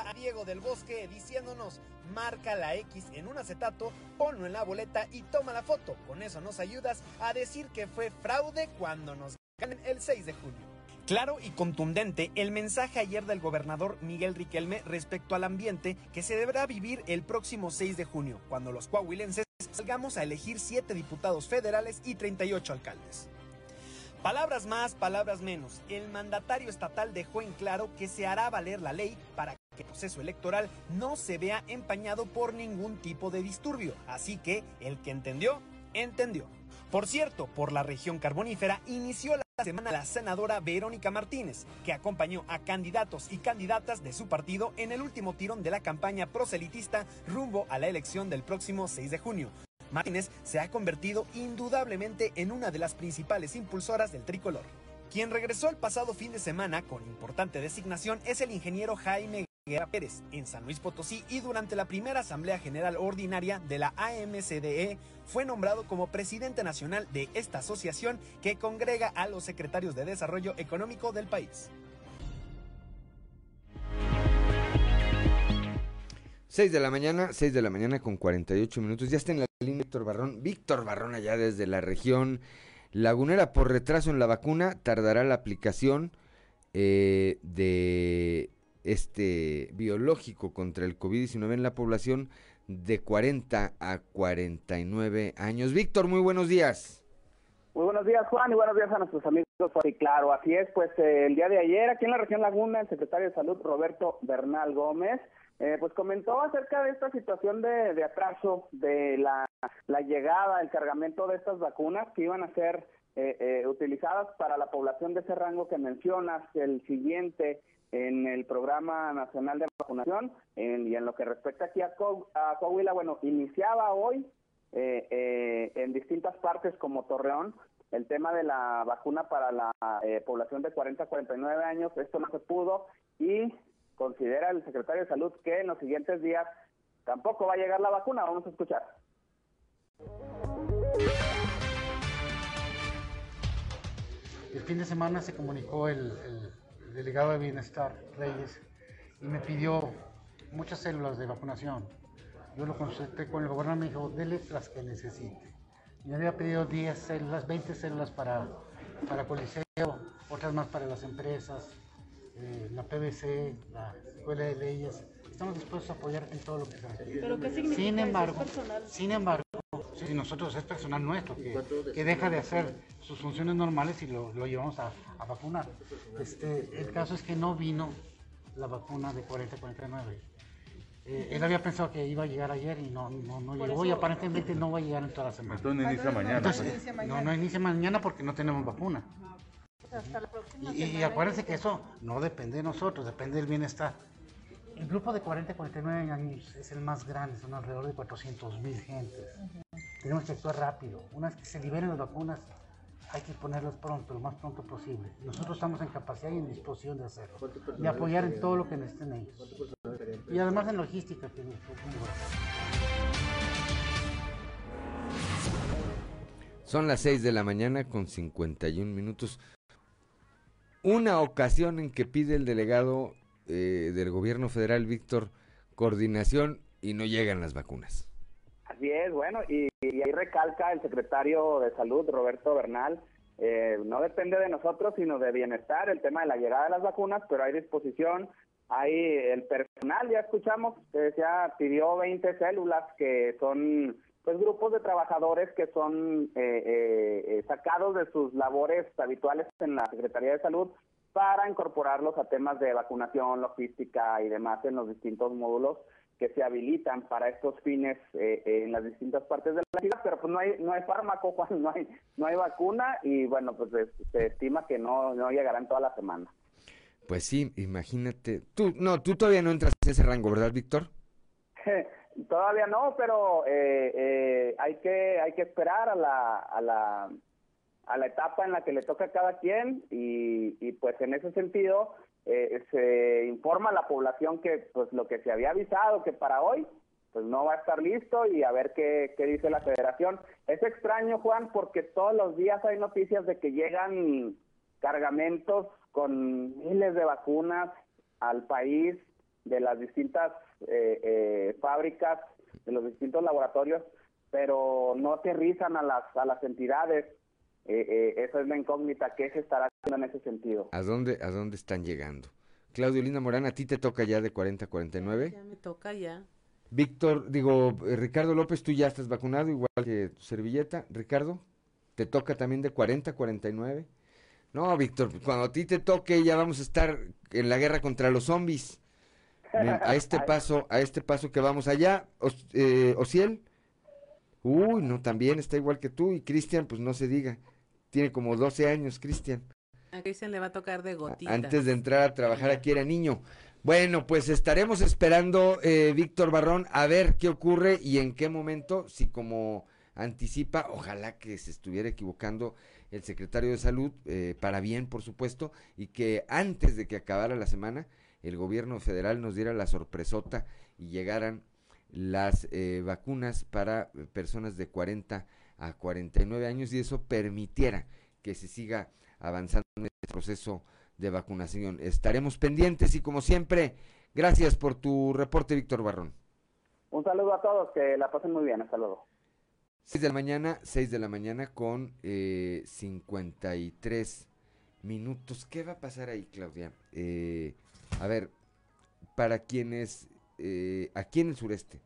A Diego del Bosque diciéndonos marca la X en un acetato, ponlo en la boleta y toma la foto. Con eso nos ayudas a decir que fue fraude cuando nos ganen el 6 de junio. Claro y contundente el mensaje ayer del gobernador Miguel Riquelme respecto al ambiente que se deberá vivir el próximo 6 de junio, cuando los coahuilenses salgamos a elegir 7 diputados federales y 38 alcaldes. Palabras más, palabras menos. El mandatario estatal dejó en claro que se hará valer la ley para que el proceso electoral no se vea empañado por ningún tipo de disturbio. Así que el que entendió, entendió. Por cierto, por la región carbonífera inició la semana la senadora Verónica Martínez, que acompañó a candidatos y candidatas de su partido en el último tirón de la campaña proselitista rumbo a la elección del próximo 6 de junio. Martínez se ha convertido indudablemente en una de las principales impulsoras del tricolor. Quien regresó el pasado fin de semana con importante designación es el ingeniero Jaime Higuera Pérez en San Luis Potosí y durante la primera Asamblea General Ordinaria de la AMCDE fue nombrado como presidente nacional de esta asociación que congrega a los secretarios de Desarrollo Económico del país. 6 de la mañana, 6 de la mañana con 48 minutos. Ya está en la línea Víctor Barrón. Víctor Barrón allá desde la región lagunera por retraso en la vacuna. Tardará la aplicación eh, de este biológico contra el COVID-19 en la población de 40 a 49 años. Víctor, muy buenos días. Muy buenos días, Juan, y buenos días a nuestros amigos. Y claro, así es, pues eh, el día de ayer aquí en la región Laguna, el secretario de Salud, Roberto Bernal Gómez, eh, pues comentó acerca de esta situación de, atraso de la, llegada, el cargamento de estas vacunas que iban a ser eh, utilizadas para la población de ese rango que mencionas, el siguiente en el Programa Nacional de Vacunación y en lo que respecta aquí a, Coahuila, bueno, iniciaba hoy eh, eh, en distintas partes como Torreón el tema de la vacuna para la eh, población de 40 a 49 años, esto no se pudo y considera el secretario de Salud que en los siguientes días tampoco va a llegar la vacuna, vamos a escuchar. El fin de semana se comunicó el delegado de Bienestar, Reyes, y me pidió muchas células de vacunación. Yo lo consulté con el gobernador, me dijo, dele las que necesite. Y me había pedido 10 células, 20 células para, para Coliseo, otras más para las empresas, eh, la PBC, la Escuela de Leyes. Estamos dispuestos a apoyar en todo lo que se requiere. ¿Pero qué significa sin embargo, sin embargo, si nosotros es personal nuestro que, que, deja de hacer sus funciones normales y lo, lo llevamos a, a, vacunar. Este, el caso es que no vino la vacuna de 40-49. Eh, él había pensado que iba a llegar ayer y no, no, no llegó y aparentemente no va a llegar en toda la semana. Entonces no inicia mañana. Entonces, no, no inicia mañana porque no tenemos vacuna. Hasta la próxima y, y acuérdense que eso no depende de nosotros, depende del bienestar. El grupo de 40 49 años es el más grande, son alrededor de 400 mil gentes. Tenemos que actuar rápido. Una vez que se liberen las vacunas, hay que ponerlas pronto, lo más pronto posible. Nosotros estamos en capacidad y en disposición de hacerlo. Y apoyar en todo lo que necesiten ellos. Y además en logística, que es muy Son las 6 de la mañana con 51 minutos. Una ocasión en que pide el delegado eh, del gobierno federal, Víctor, coordinación y no llegan las vacunas. Así es, bueno, y, ahí recalca el secretario de Salud, Roberto Bernal, eh, no depende de nosotros, sino de bienestar, el tema de la llegada de las vacunas, pero hay disposición, hay el personal, ya escuchamos, que decía, pidió 20 células que son pues grupos de trabajadores que son eh, sacados de sus labores habituales en la Secretaría de Salud para incorporarlos a temas de vacunación, logística y demás en los distintos módulos que se habilitan para estos fines eh, en las distintas partes de la ciudad, pero pues no hay no hay fármaco, (laughs) no hay no hay vacuna y bueno, pues se, estima que no no llegarán toda la semana. Pues sí, imagínate. Tú no, tú todavía no entras en ese rango, ¿verdad, Víctor? (laughs) todavía no, pero eh, eh, hay que hay que esperar a la a la a la etapa en la que le toca a cada quien y, pues en ese sentido eh, se informa a la población que pues lo que se había avisado que para hoy pues no va a estar listo y a ver qué, qué dice la federación. Es extraño Juan porque todos los días hay noticias de que llegan cargamentos con miles de vacunas al país de las distintas eh, eh, fábricas, de los distintos laboratorios, pero no aterrizan a las, a las entidades eh, eh, esa es la incógnita, ¿qué se estará haciendo en ese sentido? ¿A dónde, ¿A dónde están llegando? Claudio Linda Morán, ¿a ti te toca ya de 40 a 49? Ya me toca ya. Víctor, digo, eh, Ricardo López, tú ya estás vacunado, igual que tu servilleta. Ricardo, ¿te toca también de 40 a 49? No, Víctor, cuando a ti te toque ya vamos a estar en la guerra contra los zombies. A este (laughs) paso, a este paso que vamos allá, eh, Ociel. Uy, no, también está igual que tú y Cristian, pues no se diga tiene como 12 años, Cristian. A Cristian le va a tocar de gotita. Antes de entrar a trabajar aquí era niño. Bueno, pues estaremos esperando, eh, Víctor Barrón, a ver qué ocurre y en qué momento, si como anticipa, ojalá que se estuviera equivocando el secretario de Salud, eh, para bien, por supuesto, y que antes de que acabara la semana el gobierno federal nos diera la sorpresota y llegaran las eh, vacunas para personas de 40 a 49 años y eso permitiera que se siga avanzando en este proceso de vacunación. Estaremos pendientes y como siempre, gracias por tu reporte, Víctor Barrón. Un saludo a todos, que la pasen muy bien, hasta luego. 6 de la mañana, 6 de la mañana con eh, 53 minutos. ¿Qué va a pasar ahí, Claudia? Eh, a ver, para quienes eh, aquí en el sureste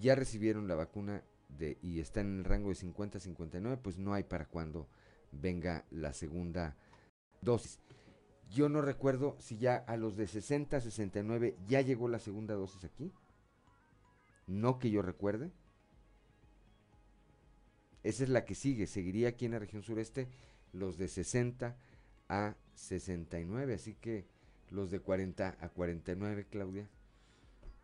ya recibieron la vacuna de, y están en el rango de 50 a 59, pues no hay para cuando venga la segunda dosis. Yo no recuerdo si ya a los de 60 a 69 ya llegó la segunda dosis aquí. No que yo recuerde. Esa es la que sigue. Seguiría aquí en la región sureste los de 60 a 69. Así que los de 40 a 49, Claudia.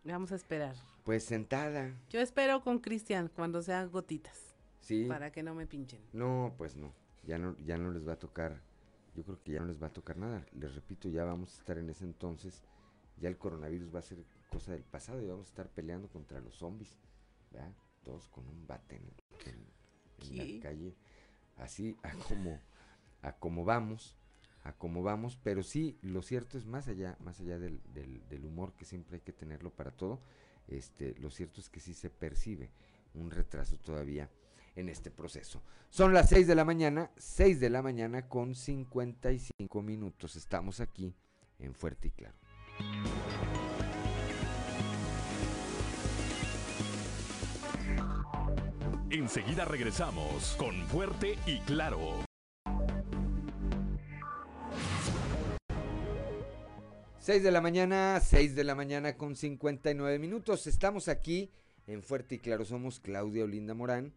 Vamos a esperar. Pues sentada. Yo espero con Cristian cuando sean gotitas. Sí. Para que no me pinchen. No, pues no. Ya no, ya no les va a tocar. Yo creo que ya no les va a tocar nada. Les repito, ya vamos a estar en ese entonces. Ya el coronavirus va a ser cosa del pasado y vamos a estar peleando contra los zombies. ¿verdad? Todos con un bate en, en la calle. Así a como, a como vamos a cómo vamos, pero sí, lo cierto es más allá, más allá del, humor que siempre hay que tenerlo para todo, este, lo cierto es que sí se percibe un retraso todavía en este proceso. Son las 6 de la mañana, 6 de la mañana con 55 minutos. Estamos aquí en Fuerte y Claro. Enseguida regresamos con Fuerte y Claro. 6 de la mañana, 6 de la mañana con 59 minutos. Estamos aquí en Fuerte y Claro. Somos Claudia Olinda Morán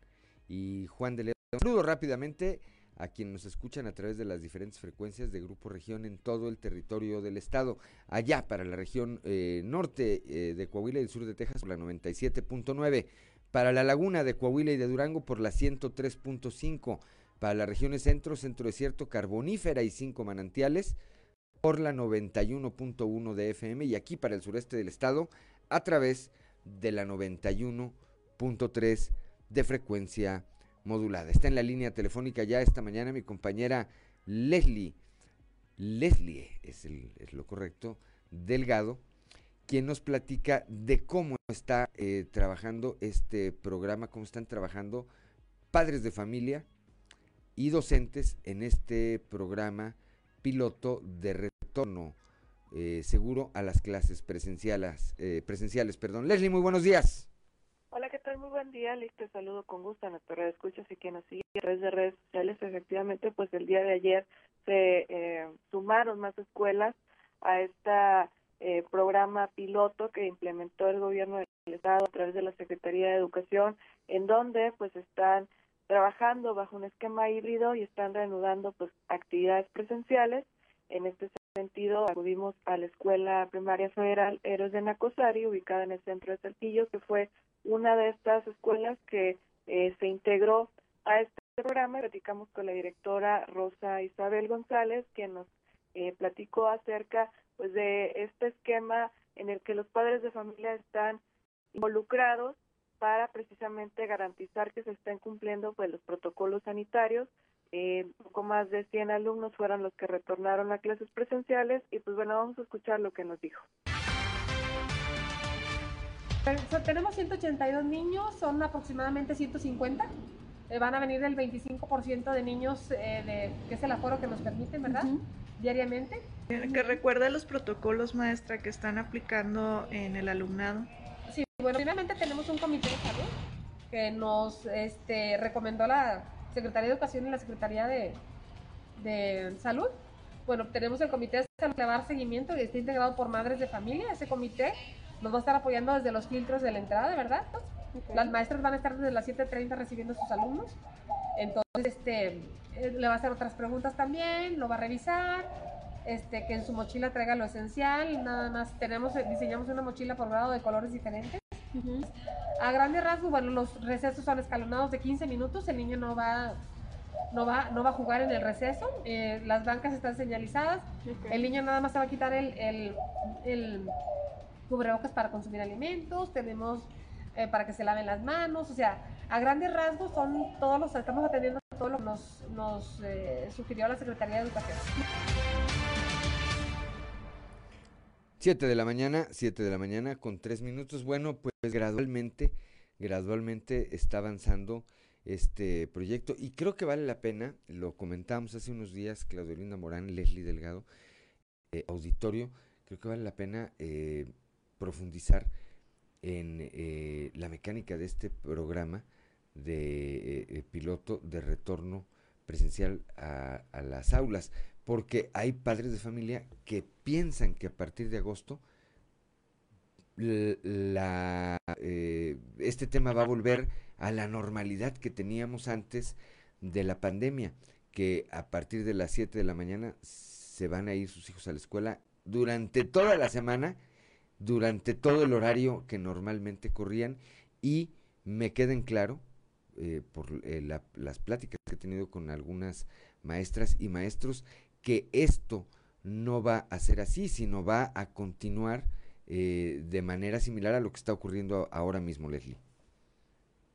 y Juan de León. Saludo rápidamente a quienes nos escuchan a través de las diferentes frecuencias de Grupo Región en todo el territorio del estado. Allá para la región eh, norte eh, de Coahuila y el sur de Texas por la 97.9. Para la laguna de Coahuila y de Durango por la 103.5. Para las regiones centro, centro desierto, carbonífera y cinco manantiales por la 91.1 de FM y aquí para el sureste del estado a través de la 91.3 de frecuencia modulada. Está en la línea telefónica ya esta mañana mi compañera Leslie, Leslie es, lo correcto, Delgado, quien nos platica de cómo está eh, trabajando este programa, cómo están trabajando padres de familia y docentes en este programa piloto de retorno eh, seguro a las clases presenciales. Eh, presenciales perdón. Leslie, muy buenos días. Hola, ¿qué tal? Muy buen día, Lick. Te saludo con gusto a nuestra red escuchas y quien nos sigue a través de redes sociales. Efectivamente, pues el día de ayer se eh, sumaron más escuelas a este programa piloto que implementó el gobierno del Estado a través de la Secretaría de Educación, en donde pues están trabajando bajo un esquema híbrido y están reanudando pues actividades presenciales. En este sentido, acudimos a la Escuela Primaria Federal Héroes de Nacosari, ubicada en el centro de Saltillo, que fue una de estas escuelas que eh, se integró a este programa. Platicamos con la directora Rosa Isabel González, que nos eh, platicó acerca pues de este esquema en el que los padres de familia están involucrados para precisamente garantizar que se estén cumpliendo pues los protocolos sanitarios. Eh, poco más de 100 alumnos fueron los que retornaron a clases presenciales y pues bueno, vamos a escuchar lo que nos dijo. tenemos 182 niños, son aproximadamente 150. Eh, van a venir del 25% de niños, eh, de, que es el aforo que nos permiten, ¿verdad? Diariamente. Que recuerde los protocolos, maestra, que están aplicando en el alumnado. Bueno, primeramente tenemos un comité de salud que nos este, recomendó la Secretaría de Educación y la Secretaría de, de Salud. Bueno, tenemos el comité de salud que va a dar seguimiento y está integrado por madres de familia. Ese comité nos va a estar apoyando desde los filtros de la entrada, ¿verdad? Las maestras van a estar desde las 7.30 recibiendo a sus alumnos. Entonces, este, eh, le va a hacer otras preguntas también, lo va a revisar, este, que en su mochila traiga lo esencial. Nada más tenemos, diseñamos una mochila por grado de colores diferentes a grandes rasgos, bueno, los recesos son escalonados de 15 minutos, el niño no va no va, no va a jugar en el receso, eh, las bancas están señalizadas, el niño nada más se va a quitar el, el, el cubrebocas para consumir alimentos, tenemos eh, para que se laven las manos, o sea, a grandes rasgos son todos los, estamos atendiendo todo lo que nos, nos eh, sugirió la Secretaría de Educación. 7 de la mañana, 7 de la mañana con 3 minutos. Bueno, pues gradualmente, gradualmente está avanzando este proyecto y creo que vale la pena, lo comentamos hace unos días, Claudio Linda Morán, Leslie Delgado, eh, auditorio, creo que vale la pena eh, profundizar en eh, la mecánica de este programa de piloto de retorno presencial a las aulas porque hay padres de familia que piensan que a partir de agosto eh, este tema va a volver a la normalidad que teníamos antes de la pandemia, que a partir de las 7 de la mañana se van a ir sus hijos a la escuela durante toda la semana, durante todo el horario que normalmente corrían y me queden claro, eh, por eh, la, las pláticas que he tenido con algunas maestras y maestros, que esto no va a ser así, sino va a continuar eh, de manera similar a lo que está ocurriendo ahora mismo, Leslie.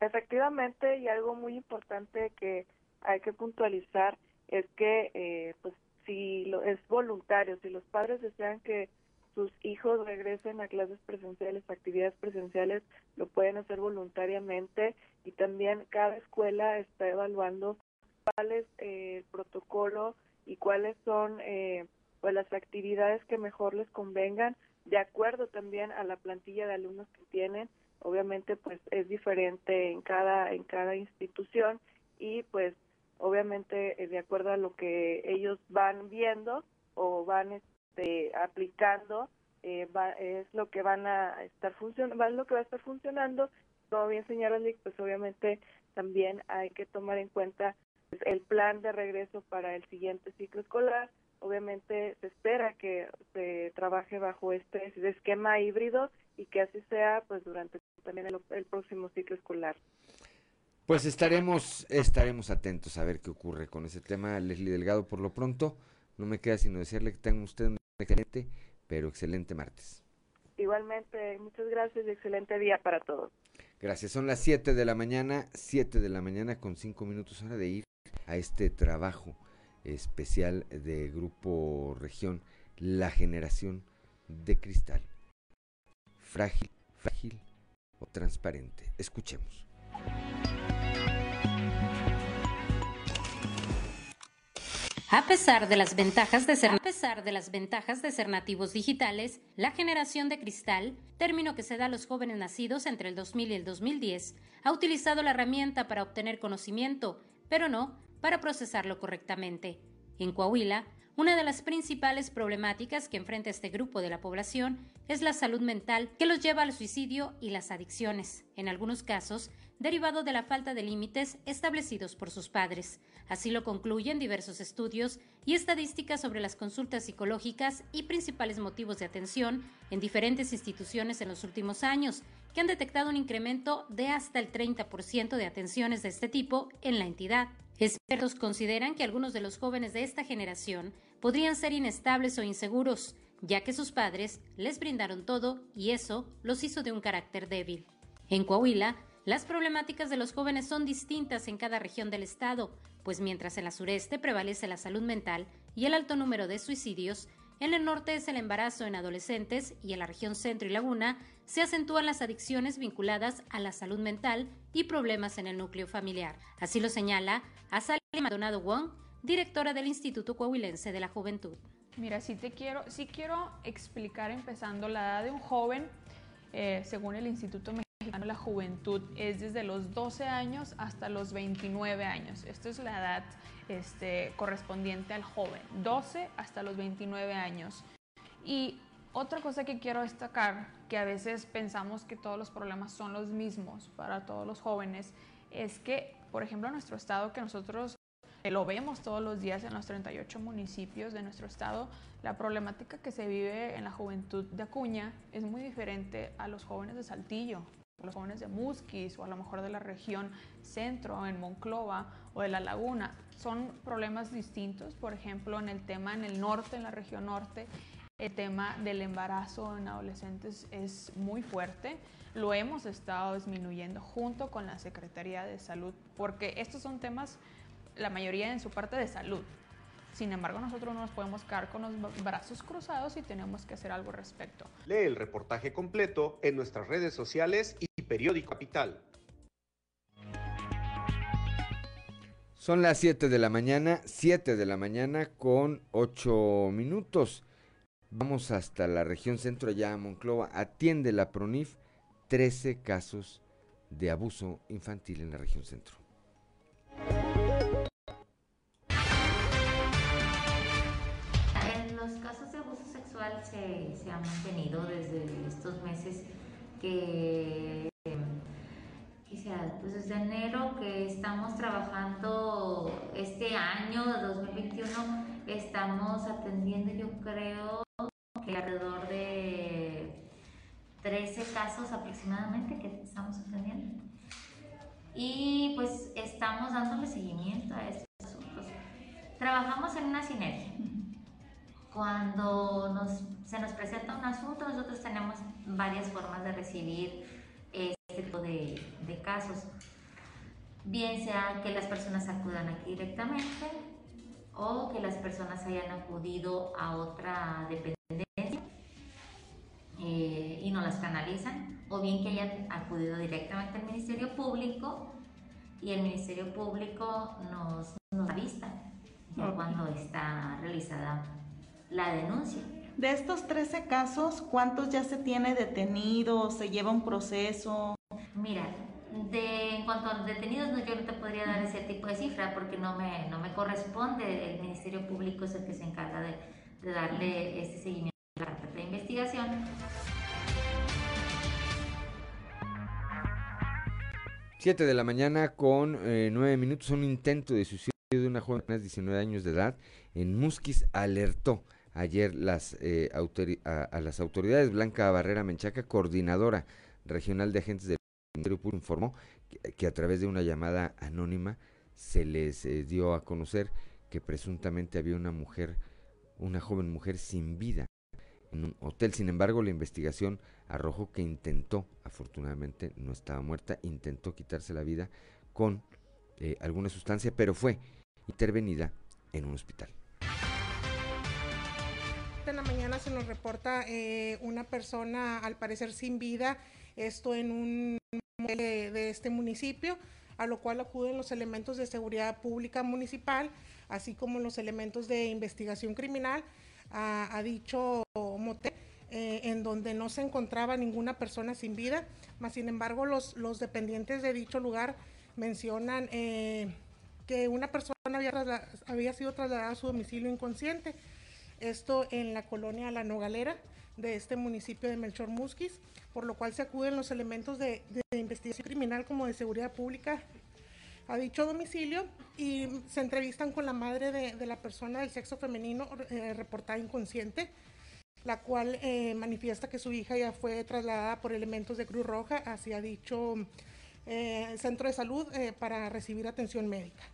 Efectivamente, y algo muy importante que hay que puntualizar es que, eh, pues, si lo, es voluntario, si los padres desean que sus hijos regresen a clases presenciales, actividades presenciales, lo pueden hacer voluntariamente y también cada escuela está evaluando cuál es eh, el protocolo y cuáles son eh, pues las actividades que mejor les convengan de acuerdo también a la plantilla de alumnos que tienen. Obviamente pues es diferente en cada en cada institución y pues obviamente eh, de acuerdo a lo que ellos van viendo o van este, aplicando eh, va, es lo que van a estar funcionando lo que va a estar funcionando. Como bien señala Lick, pues obviamente también hay que tomar en cuenta el plan de regreso para el siguiente ciclo escolar. Obviamente se espera que se trabaje bajo este esquema híbrido y que así sea pues durante también el, el próximo ciclo escolar. Pues estaremos estaremos atentos a ver qué ocurre con ese tema, Leslie Delgado. Por lo pronto, no me queda sino decirle que tengan usted un excelente, pero excelente martes. Igualmente, muchas gracias y excelente día para todos. Gracias. Son las 7 de la mañana, 7 de la mañana con 5 minutos hora de ir a este trabajo especial de Grupo Región, la generación de cristal. Frágil, frágil o transparente. Escuchemos. A pesar de las ventajas de ser a pesar de las ventajas de ser nativos digitales, la generación de cristal, término que se da a los jóvenes nacidos entre el 2000 y el 2010, ha utilizado la herramienta para obtener conocimiento, pero no para procesarlo correctamente. En Coahuila, una de las principales problemáticas que enfrenta este grupo de la población es la salud mental que los lleva al suicidio y las adicciones, en algunos casos derivado de la falta de límites establecidos por sus padres. Así lo concluyen diversos estudios y estadísticas sobre las consultas psicológicas y principales motivos de atención en diferentes instituciones en los últimos años, que han detectado un incremento de hasta el 30% de atenciones de este tipo en la entidad. Expertos consideran que algunos de los jóvenes de esta generación podrían ser inestables o inseguros, ya que sus padres les brindaron todo y eso los hizo de un carácter débil. En Coahuila, las problemáticas de los jóvenes son distintas en cada región del estado, pues mientras en la sureste prevalece la salud mental y el alto número de suicidios, en el norte es el embarazo en adolescentes y en la región centro y laguna se acentúan las adicciones vinculadas a la salud mental y problemas en el núcleo familiar. Así lo señala Azalea Maldonado Wong, directora del Instituto Coahuilense de la Juventud. Mira, sí te quiero, sí quiero explicar empezando la edad de un joven, eh, según el Instituto Mexicano de la Juventud, es desde los 12 años hasta los 29 años. Esto es la edad este, correspondiente al joven, 12 hasta los 29 años. Y otra cosa que quiero destacar, que a veces pensamos que todos los problemas son los mismos para todos los jóvenes, es que, por ejemplo, nuestro estado, que nosotros lo vemos todos los días en los 38 municipios de nuestro estado, la problemática que se vive en la juventud de Acuña es muy diferente a los jóvenes de Saltillo. los jóvenes de Musquis o a lo mejor de la región centro, en Monclova o de la Laguna. Son problemas distintos, por ejemplo, en el tema en el norte, en la región norte, el tema del embarazo en adolescentes es muy fuerte. Lo hemos estado disminuyendo junto con la Secretaría de Salud, porque estos son temas, la mayoría en su parte de salud. Sin embargo, nosotros no nos podemos quedar con los brazos cruzados y tenemos que hacer algo al respecto. Lee el reportaje completo en nuestras redes sociales y periódico Capital. Son las 7 de la mañana, 7 de la mañana con 8 minutos. Vamos hasta la región centro, allá a Monclova. Atiende la PRONIF 13 casos de abuso infantil en la región centro. En los casos de abuso sexual se, se han mantenido desde estos meses que, que sea, pues desde enero que estamos trabajando este año 2021 estamos atendiendo yo creo alrededor de 13 casos aproximadamente que estamos atendiendo. Y pues estamos dándole seguimiento a estos asuntos. Trabajamos en una sinergia. Cuando nos, se nos presenta un asunto, nosotros tenemos varias formas de recibir este tipo de, de casos. Bien sea que las personas acudan aquí directamente o que las personas hayan acudido a otra dependencia eh, y no las canalizan, o bien que hayan acudido directamente al Ministerio Público y el Ministerio Público nos, nos avista ya cuando está realizada la denuncia. De estos 13 casos, ¿cuántos ya se tiene detenido? ¿Se lleva un proceso? Mira, de, en cuanto a los detenidos, no, yo no te podría dar ese tipo de cifra porque no me, no me corresponde. El Ministerio Público es el que se encarga de, de darle este seguimiento a la carpeta de investigación. 7 de la mañana con eh, 9 minutos, un intento de suicidio de una joven de 19 años de edad en Musquis alertó ayer las, eh, a, las autoridades. Blanca Barrera Menchaca, coordinadora regional de agentes del Ministerio Público, informó que, que, a través de una llamada anónima se les eh, dio a conocer que presuntamente había una mujer, una joven mujer sin vida en un hotel. Sin embargo, la investigación arrojó que intentó, afortunadamente no estaba muerta, intentó quitarse la vida con eh, alguna sustancia, pero fue intervenida en un hospital. En la mañana se nos reporta eh, una persona al parecer sin vida, esto en un de, de este municipio, a lo cual acuden los elementos de seguridad pública municipal, así como los elementos de investigación criminal a, dicho motel eh, en donde no se encontraba ninguna persona sin vida, más sin embargo los, los dependientes de dicho lugar mencionan eh, que una persona había, había, sido trasladada a su domicilio inconsciente, esto en la colonia La Nogalera de este municipio de Melchor Musquis, por lo cual se acuden los elementos de investigación criminal como de seguridad pública a dicho domicilio y se entrevistan con la madre de, la persona del sexo femenino eh, reportada inconsciente la cual eh, manifiesta que su hija ya fue trasladada por elementos de Cruz Roja hacia dicho eh, centro de salud eh, para recibir atención médica.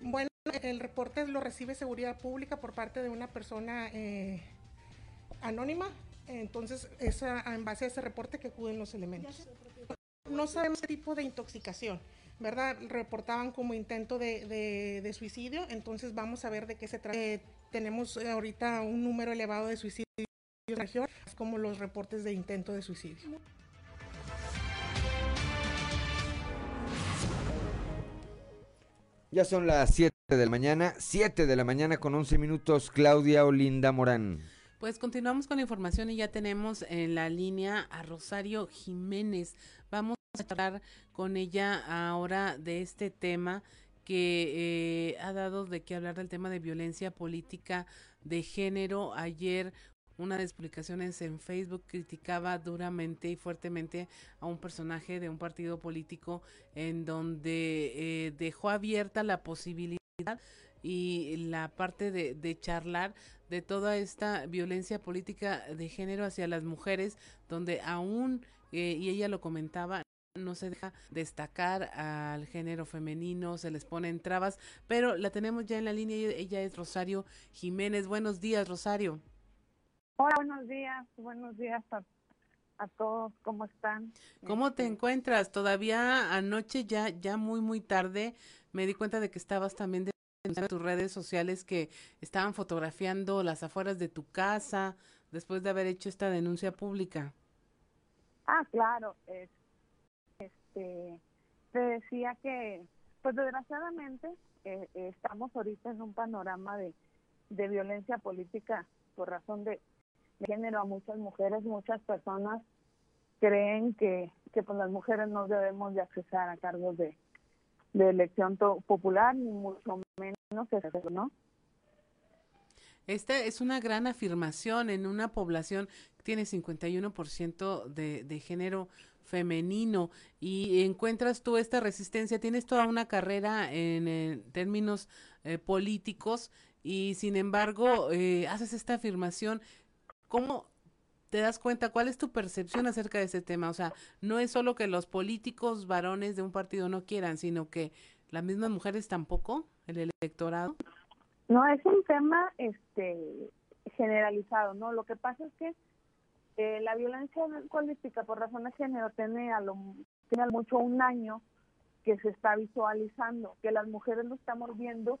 Bueno, el reporte lo recibe Seguridad Pública por parte de una persona anónima, entonces en base a ese reporte que acuden los elementos. No sabemos qué tipo de intoxicación. ¿Verdad? Reportaban como intento de, de, de, suicidio, entonces vamos a ver de qué se trata. Eh, tenemos ahorita un número elevado de suicidios en la región, como los reportes de intento de suicidio. Ya son las 7 de la mañana, 7 de la mañana con 11 minutos, Claudia Olinda Morán. Pues continuamos con la información y ya tenemos en la línea a Rosario Jiménez. Vamos a hablar con ella ahora de este tema que eh, ha dado de qué hablar del tema de violencia política de género. Ayer una de las publicaciones en Facebook criticaba duramente y fuertemente a un personaje de un partido político en donde eh, dejó abierta la posibilidad y la parte de, de, charlar de toda esta violencia política de género hacia las mujeres, donde aún eh, y ella lo comentaba, no se deja destacar al género femenino, se les ponen trabas, pero la tenemos ya en la línea, ella es Rosario Jiménez. Buenos días, Rosario. Hola, buenos días, buenos días a, a todos, ¿cómo están? ¿Cómo te Este, encuentras? Todavía anoche, ya, ya muy, muy tarde, me di cuenta de que estabas también en tus redes sociales que estaban fotografiando las afueras de tu casa después de haber hecho esta denuncia pública. Ah, claro, es- este, te decía que, pues desgraciadamente, eh, estamos ahorita en un panorama de, de violencia política por razón de, género a muchas mujeres, muchas personas creen que, que pues las mujeres no debemos de accesar a cargos de, de elección popular, ni mucho menos eso, ¿no? Esta es una gran afirmación en una población que tiene 51% de, de género femenino y encuentras tú esta resistencia, tienes toda una carrera en, términos eh, políticos y sin embargo eh, haces esta afirmación. ¿Cómo te das cuenta? ¿Cuál es tu percepción acerca de ese tema? O sea, no es solo que los políticos varones de un partido no quieran, sino que las mismas mujeres tampoco, el electorado. No, es un tema este generalizado, ¿no? Lo que pasa es que eh, la violencia política por razones de género tiene a lo tiene mucho un año que se está visualizando, que las mujeres lo estamos viendo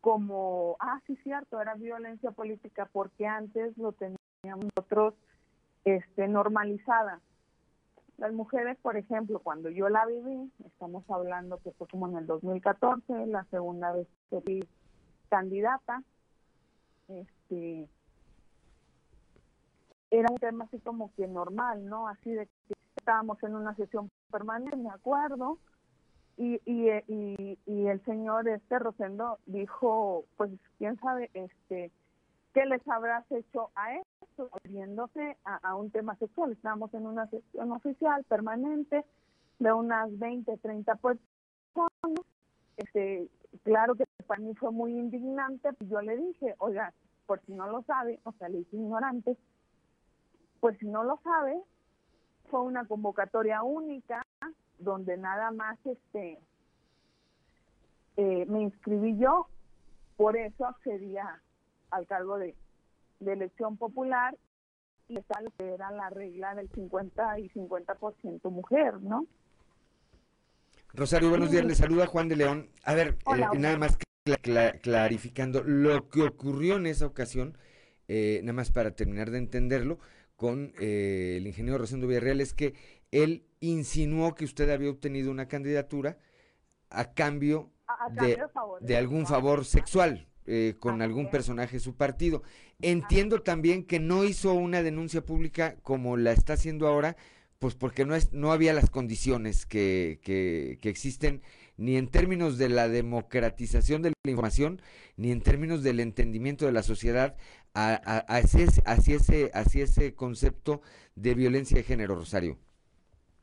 como, ah, sí, cierto, era violencia política, porque antes lo teníamos nosotros este, normalizada. Las mujeres, por ejemplo, cuando yo la viví, estamos hablando que fue como en el 2014, la segunda vez que fui candidata, este, era un tema así como que normal, ¿no? Así de que estábamos en una sesión permanente, me acuerdo, y, y, y, y el señor este Rosendo dijo, pues quién sabe, este, qué les habrás hecho a esto, viéndose a, a un tema sexual. Estábamos en una sesión oficial permanente de unas 20, 30 personas. Este, claro que para mí fue muy indignante. pues Yo le dije, oiga, por si no lo sabe, o sea, le dije ignorante, pues si no lo sabe, fue una convocatoria única donde nada más este eh, me inscribí yo, por eso accedía al cargo de, de elección popular y tal que era la regla del 50 y 50% mujer, ¿no? Rosario, buenos días. Le saluda Juan de León. A ver, Hola, eh, nada más cla- cla- clarificando lo que ocurrió en esa ocasión, eh, nada más para terminar de entenderlo, con eh, el ingeniero Rosendo Villarreal, es que él insinuó que usted había obtenido una candidatura a cambio A- a de, cambio de favores de algún favor sexual eh, con algún personaje de su partido. Entiendo también que no hizo una denuncia pública como la está haciendo ahora, pues porque no, es, no había las condiciones que, que, que existen ni en términos de la democratización de la información, ni en términos del entendimiento de la sociedad a- a- hacia, ese, concepto de violencia de género, Rosario.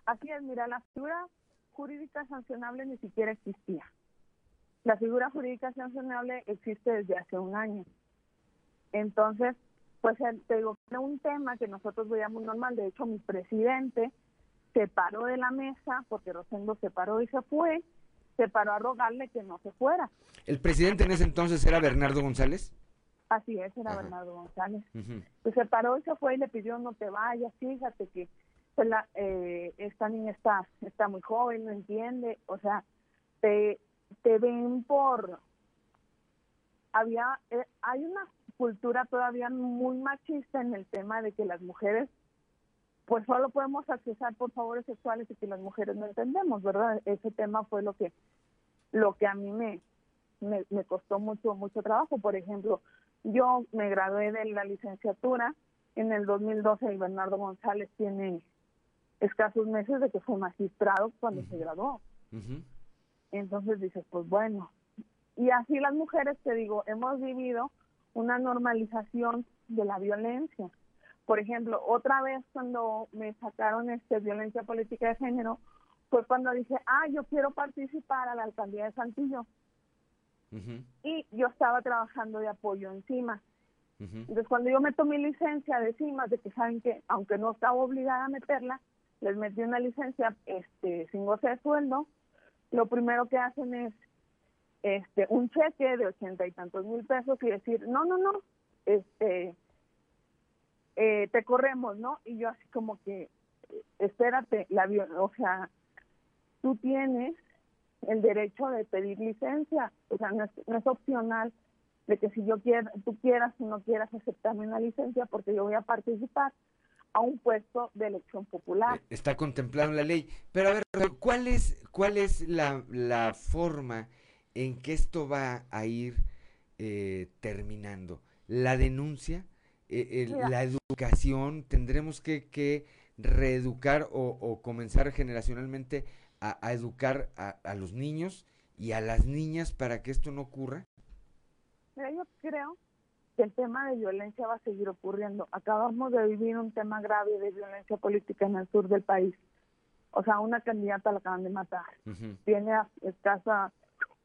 Así es, mira, la figura jurídica sancionable ni siquiera existía. La figura jurídica sancionable existe desde hace un año. Entonces, pues te digo, era un tema que nosotros veíamos normal. De hecho, mi presidente se paró de la mesa porque Rosendo se paró y se fue, se paró a rogarle que no se fuera. ¿El presidente en ese entonces era Bernardo González? Así es, era Ajá. Bernardo González. Pues se paró y se fue y le pidió no te vayas, fíjate que pues, la, eh, esta niña está, está muy joven, no entiende, o sea, te, te ven por... Había, eh, hay una cultura todavía muy machista en el tema de que las mujeres pues solo podemos accesar por favores sexuales y que las mujeres no entendemos, ¿verdad? Ese tema fue lo que lo que a mí me, me, me costó mucho mucho trabajo. Por ejemplo, yo me gradué de la licenciatura en el 2012 y Bernardo González tiene escasos meses de que fue magistrado cuando se graduó. Entonces dices, pues bueno. Y así las mujeres, te digo, hemos vivido una normalización de la violencia. Por ejemplo, otra vez cuando me sacaron este violencia política de género, fue cuando dije, ah, yo quiero participar a la alcaldía de Santillo. Y yo estaba trabajando de apoyo encima. Entonces, cuando yo meto mi licencia de CIMAS, de que saben que, aunque no estaba obligada a meterla, les metí una licencia este sin goce de sueldo, lo primero que hacen es este un cheque de ochenta y tantos mil pesos y decir, no, no, no, este, eh, te corremos, ¿no? Y yo así como que, espérate, la, o sea, tú tienes el derecho de pedir licencia, o sea, no es, opcional de que si yo quiero, tú quieras o no quieras aceptarme una licencia porque yo voy a participar a un puesto de elección popular. Eh, está contemplado en la ley. Pero a ver, ¿cuál es, cuál es la, la forma en que esto va a ir eh, terminando? ¿La denuncia? Eh, ¿La educación? ¿Tendremos que, que reeducar o, o comenzar generacionalmente a, educar a, los niños y a las niñas para que esto no ocurra? Mira, yo creo que el tema de violencia va a seguir ocurriendo. Acabamos de vivir un tema grave de violencia política en el sur del país. O sea, una candidata la acaban de matar. Tiene escasa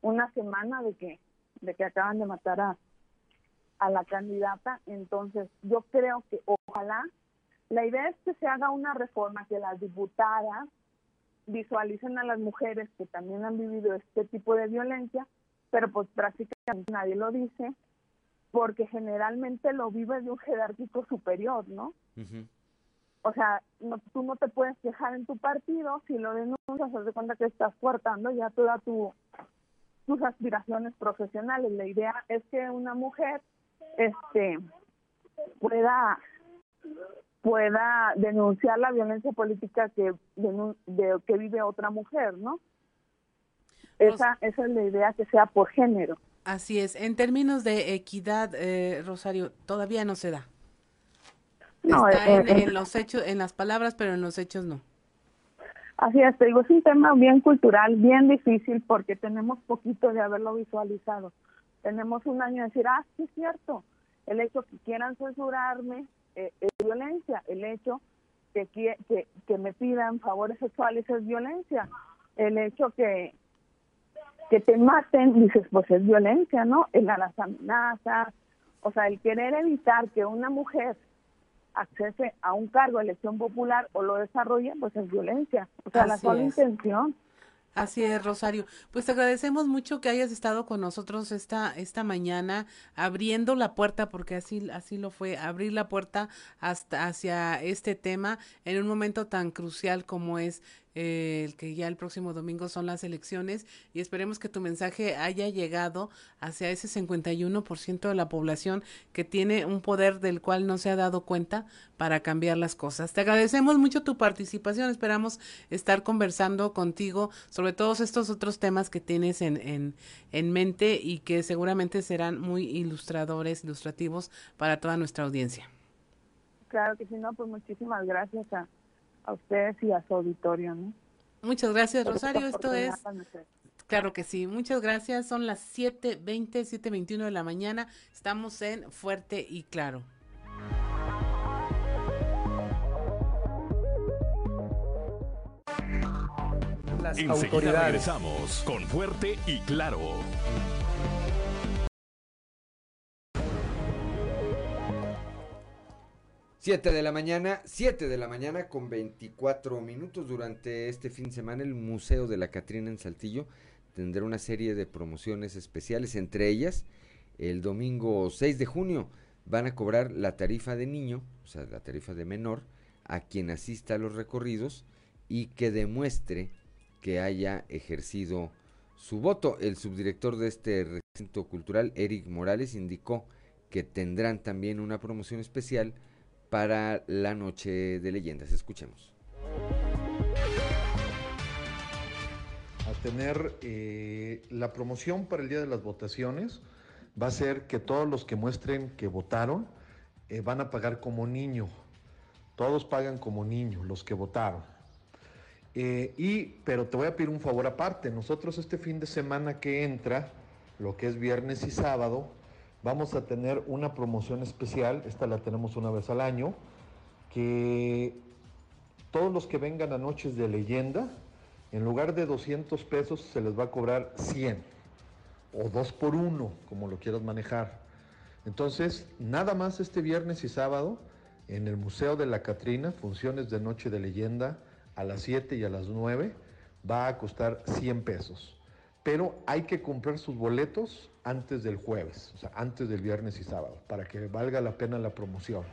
una semana de que de que acaban de matar a, a la candidata. Entonces, yo creo que ojalá la idea es que se haga una reforma, que las diputadas visualicen a las mujeres que también han vivido este tipo de violencia, pero pues prácticamente nadie lo dice, porque generalmente lo vive de un jerárquico superior, ¿no? O sea, no, tú no te puedes quejar en tu partido, si lo denuncias, haz de cuenta que estás cortando ya toda tu tus aspiraciones profesionales. La idea es que una mujer este pueda pueda denunciar la violencia política que, de, que vive otra mujer, ¿no? Esa, esa es la idea que sea por género. Así es. En términos de equidad, eh, Rosario, todavía no se da. No, Está eh, en, eh, en, los hechos, en las palabras, pero en los hechos no. Así es, te digo, es un tema bien cultural, bien difícil porque tenemos poquito de haberlo visualizado. Tenemos un año de decir, ah, sí es cierto, el hecho que quieran censurarme, eh, es violencia. El hecho que, que, que me pidan favores sexuales es violencia. El hecho que, que te maten, dices, pues es violencia, ¿no? En las amenazas, o sea, el querer evitar que una mujer accese a un cargo de elección popular o lo desarrolle, pues es violencia. O sea, la sola intención. Así es, Rosario. Pues te agradecemos mucho que hayas estado con nosotros esta, esta mañana, abriendo la puerta, porque así, así lo fue, abrir la puerta hasta hacia este tema en un momento tan crucial como es eh, que ya el próximo domingo son las elecciones y esperemos que tu mensaje haya llegado hacia ese 51% de la población que tiene un poder del cual no se ha dado cuenta para cambiar las cosas. Te agradecemos mucho tu participación, esperamos estar conversando contigo sobre todos estos otros temas que tienes en, en, en mente y que seguramente serán muy ilustradores, ilustrativos para toda nuestra audiencia. Claro que sí, no, pues muchísimas gracias a a ustedes y a su auditorio. ¿no? Muchas gracias, Rosario. Esto es... Claro que sí, muchas gracias. Son las 7.20, 7.21 de la mañana. Estamos en Fuerte y Claro. Las Enseguida regresamos con Fuerte y Claro. 7 de la mañana, 7 de la mañana con 24 minutos durante este fin de semana el Museo de la Catrina en Saltillo tendrá una serie de promociones especiales, entre ellas el domingo 6 de junio van a cobrar la tarifa de niño, o sea, la tarifa de menor, a quien asista a los recorridos y que demuestre que haya ejercido su voto. El subdirector de este recinto cultural, Eric Morales, indicó que tendrán también una promoción especial para la noche de leyendas. Escuchemos. A tener eh, la promoción para el día de las votaciones va a ser que todos los que muestren que votaron eh, van a pagar como niño. Todos pagan como niño, los que votaron. Eh, y, pero te voy a pedir un favor aparte. Nosotros este fin de semana que entra, lo que es viernes y sábado, vamos a tener una promoción especial, esta la tenemos una vez al año, que todos los que vengan a Noches de Leyenda, en lugar de 200 pesos se les va a cobrar 100 o 2 por 1, como lo quieras manejar. Entonces, nada más este viernes y sábado en el Museo de la Catrina, funciones de Noche de Leyenda, a las 7 y a las 9 va a costar 100 pesos. Pero hay que comprar sus boletos antes del jueves, o sea, antes del viernes y sábado, para que valga la pena la promoción.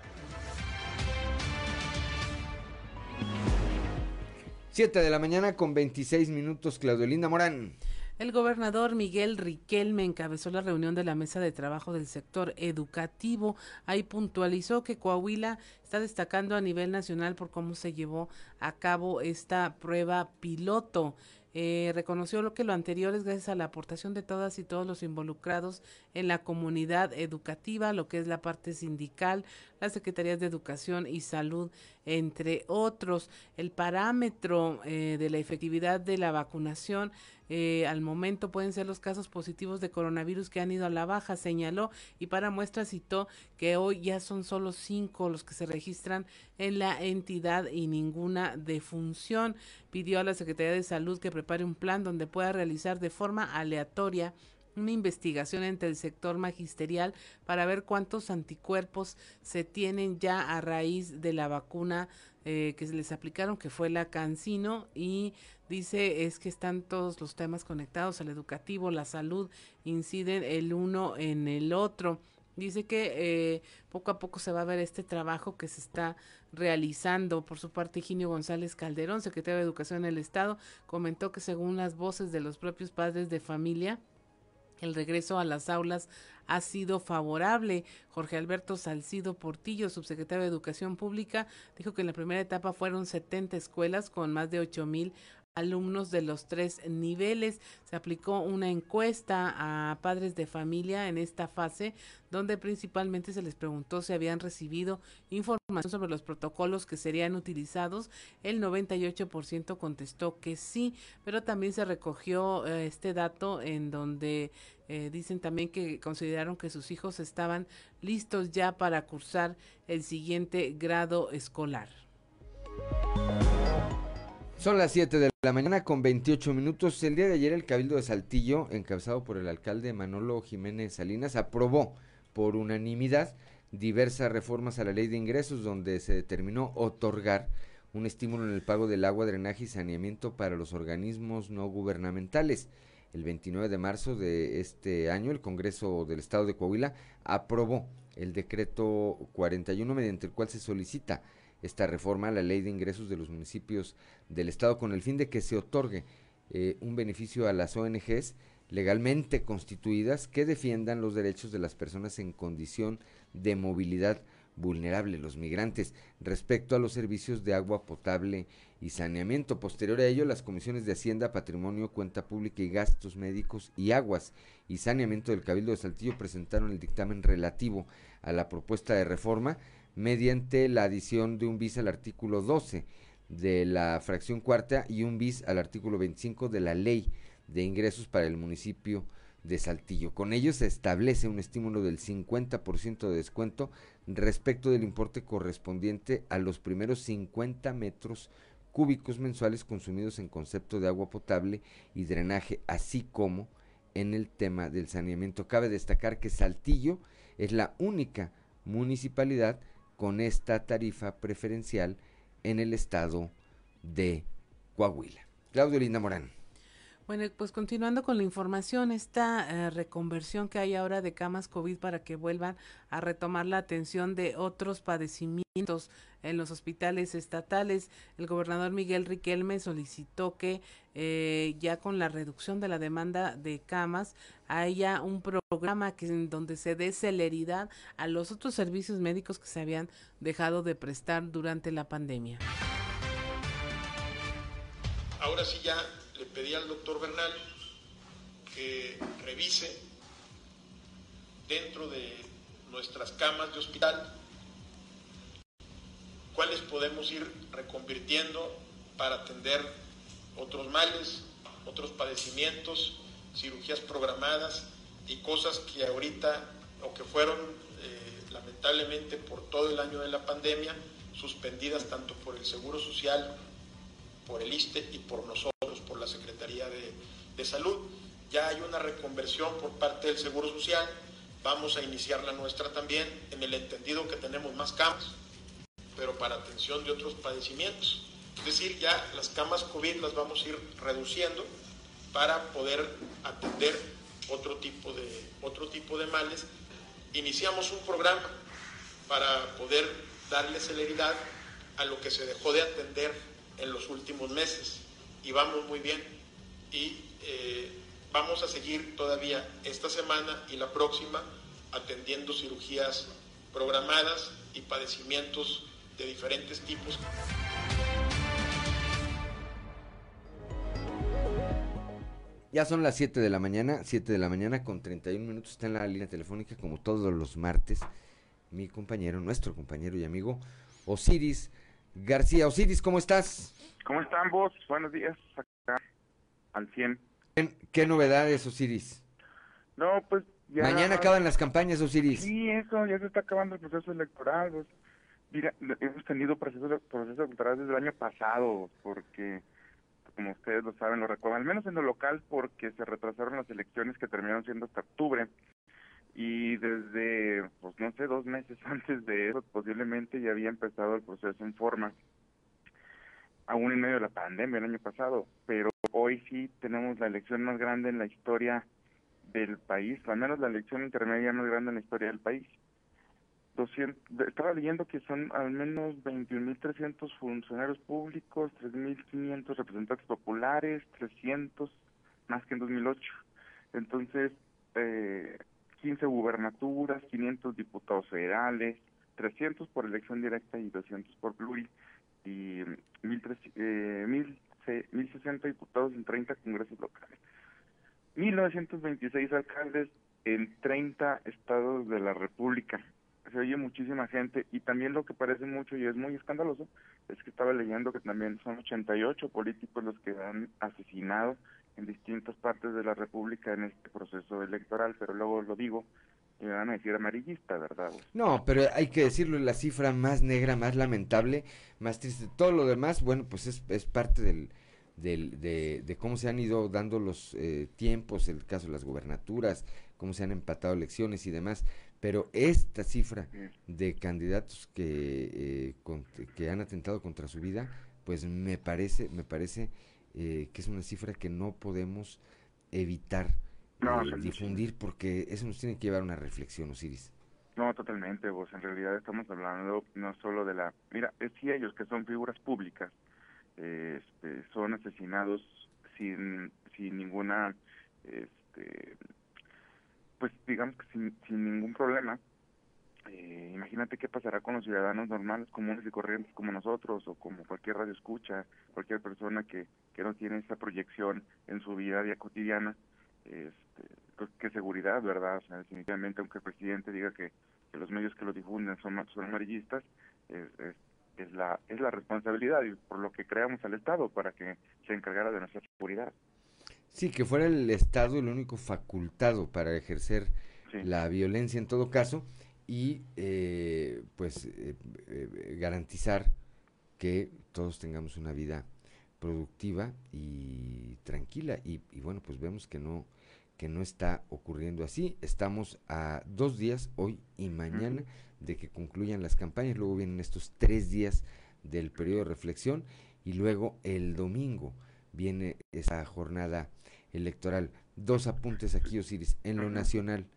7 de la mañana con 26 minutos, Claudio Linda Morán. El gobernador Miguel Riquelme encabezó la reunión de la mesa de trabajo del sector educativo. Ahí puntualizó que Coahuila está destacando a nivel nacional por cómo se llevó a cabo esta prueba piloto. Eh, reconoció lo que lo anterior es gracias a la aportación de todas y todos los involucrados en la comunidad educativa, lo que es la parte sindical, las secretarías de educación y salud, entre otros. El parámetro eh, de la efectividad de la vacunación eh, al momento pueden ser los casos positivos de coronavirus que han ido a la baja, señaló, y para muestra citó que hoy ya son solo cinco los que se registran en la entidad y ninguna defunción. Pidió a la Secretaría de Salud que prepare un plan donde pueda realizar de forma aleatoria una investigación entre el sector magisterial para ver cuántos anticuerpos se tienen ya a raíz de la vacuna eh, que les aplicaron, que fue la Cancino, y dice es que están todos los temas conectados, al educativo, la salud, inciden el uno en el otro. Dice que eh, poco a poco se va a ver este trabajo que se está realizando. Por su parte, Ginio González Calderón, secretario de Educación en el Estado, comentó que según las voces de los propios padres de familia, el regreso a las aulas ha sido favorable. Jorge Alberto Salcido Portillo, subsecretario de Educación Pública, dijo que en la primera etapa fueron 70 escuelas con más de 8 mil alumnos de los tres niveles. Se aplicó una encuesta a padres de familia en esta fase, donde principalmente se les preguntó si habían recibido información sobre los protocolos que serían utilizados. El 98% contestó que sí, pero también se recogió eh, este dato en donde eh, dicen también que consideraron que sus hijos estaban listos ya para cursar el siguiente grado escolar. Son las 7 de la mañana con 28 minutos. El día de ayer el Cabildo de Saltillo, encabezado por el alcalde Manolo Jiménez Salinas, aprobó por unanimidad diversas reformas a la ley de ingresos donde se determinó otorgar un estímulo en el pago del agua, drenaje y saneamiento para los organismos no gubernamentales. El 29 de marzo de este año el Congreso del Estado de Coahuila aprobó el decreto 41 mediante el cual se solicita esta reforma a la ley de ingresos de los municipios del Estado con el fin de que se otorgue eh, un beneficio a las ONGs legalmente constituidas que defiendan los derechos de las personas en condición de movilidad vulnerable, los migrantes, respecto a los servicios de agua potable y saneamiento. Posterior a ello, las comisiones de Hacienda, Patrimonio, Cuenta Pública y Gastos Médicos y Aguas y Saneamiento del Cabildo de Saltillo presentaron el dictamen relativo a la propuesta de reforma mediante la adición de un bis al artículo 12 de la fracción cuarta y un bis al artículo 25 de la ley de ingresos para el municipio de Saltillo. Con ello se establece un estímulo del 50% de descuento respecto del importe correspondiente a los primeros 50 metros cúbicos mensuales consumidos en concepto de agua potable y drenaje, así como en el tema del saneamiento. Cabe destacar que Saltillo es la única municipalidad con esta tarifa preferencial en el estado de Coahuila. Claudio Linda Morán. Bueno, pues continuando con la información, esta eh, reconversión que hay ahora de camas COVID para que vuelvan a retomar la atención de otros padecimientos en los hospitales estatales, el gobernador Miguel Riquelme solicitó que eh, ya con la reducción de la demanda de camas haya un programa que en donde se dé celeridad a los otros servicios médicos que se habían dejado de prestar durante la pandemia. Ahora sí ya le pedí al doctor Bernal que revise dentro de nuestras camas de hospital cuáles podemos ir reconvirtiendo para atender otros males, otros padecimientos, cirugías programadas y cosas que ahorita o que fueron eh, lamentablemente por todo el año de la pandemia suspendidas tanto por el Seguro Social, por el ISTE y por nosotros, por la Secretaría de, de Salud. Ya hay una reconversión por parte del Seguro Social, vamos a iniciar la nuestra también en el entendido que tenemos más camas, pero para atención de otros padecimientos. Es decir, ya las camas COVID las vamos a ir reduciendo para poder atender otro tipo de, otro tipo de males. Iniciamos un programa para poder darle celeridad a lo que se dejó de atender en los últimos meses y vamos muy bien y eh, vamos a seguir todavía esta semana y la próxima atendiendo cirugías programadas y padecimientos de diferentes tipos. Ya son las 7 de la mañana, 7 de la mañana con 31 minutos. Está en la línea telefónica como todos los martes mi compañero, nuestro compañero y amigo Osiris García. Osiris, ¿cómo estás? ¿Cómo están vos? Buenos días, acá al 100. ¿Qué, novedades, Osiris? No, pues ya... Mañana acaban las campañas, Osiris. Sí, eso, ya se está acabando el proceso electoral. Pues. Mira, hemos tenido procesos, procesos electorales desde el año pasado, porque como ustedes lo saben, lo recuerdan, al menos en lo local, porque se retrasaron las elecciones que terminaron siendo hasta octubre. Y desde, pues no sé, dos meses (laughs) antes de eso, posiblemente ya había empezado el proceso en forma, aún en medio de la pandemia el año pasado. Pero hoy sí tenemos la elección más grande en la historia del país, al menos la elección intermedia más grande en la historia del país. 200, estaba leyendo que son al menos 21.300 funcionarios públicos, 3.500 representantes populares, 300 más que en 2008. Entonces, eh, 15 gubernaturas, 500 diputados federales, 300 por elección directa y 200 por pluri, y 1.060 eh, diputados en 30 congresos locales. 1.926 alcaldes en 30 estados de la República se oye muchísima gente y también lo que parece mucho y es muy escandaloso es que estaba leyendo que también son 88 políticos los que han asesinado en distintas partes de la República en este proceso electoral, pero luego lo digo y me van a decir amarillista, ¿verdad? No, pero hay que decirlo, la cifra más negra, más lamentable, más triste. Todo lo demás, bueno, pues es, es parte del, del, de, cómo se han ido dando los eh, tiempos, el caso de las gubernaturas, cómo se han empatado elecciones y demás pero esta cifra de candidatos que, eh, que han atentado contra su vida, pues me parece, me parece eh, que es una cifra que no podemos evitar eh, difundir porque eso nos tiene que llevar a una reflexión, Osiris. No, totalmente, vos. En realidad estamos hablando no solo de la... Mira, es si ellos que son figuras públicas este, son asesinados sin, sin ninguna este, pues digamos que sin, sin ningún problema. Eh, imagínate qué pasará con los ciudadanos normales, comunes y corrientes como nosotros o como cualquier radio escucha, cualquier persona que, que no tiene esa proyección en su vida cotidiana. Este, pues, qué seguridad, ¿verdad? O sea, definitivamente, aunque el presidente diga que, los medios que lo difunden son, son amarillistas, es, es, es, la, es la responsabilidad y por lo que creamos al Estado para que se encargara de nuestra seguridad. Sí, que fuera el Estado el único facultado para ejercer la violencia en todo caso y eh, pues eh, eh, garantizar que todos tengamos una vida productiva y tranquila. Y, bueno pues vemos que no que no está ocurriendo así. Estamos a dos días hoy y mañana de que concluyan las campañas. Luego vienen estos tres días del periodo de reflexión y luego el domingo viene esa jornada electoral. Dos apuntes aquí, Osiris. En lo nacional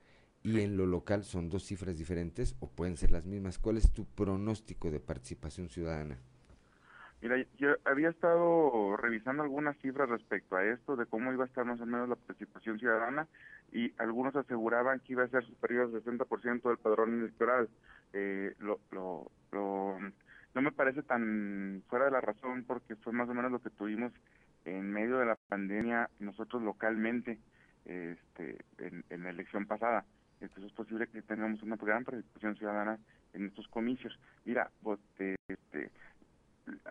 y en lo local son dos cifras diferentes o pueden ser las mismas. ¿Cuál es tu pronóstico de participación ciudadana? Mira, yo había estado revisando algunas cifras respecto a esto, de cómo iba a estar más o menos la participación ciudadana, y algunos aseguraban que iba a ser superior al 60% del padrón electoral. Eh, lo, lo, lo, no me parece tan fuera de la razón porque fue más o menos lo que tuvimos en medio de la pandemia nosotros localmente este, en, la elección pasada. Entonces es posible que tengamos una gran participación ciudadana en estos comicios. Mira, pues, este,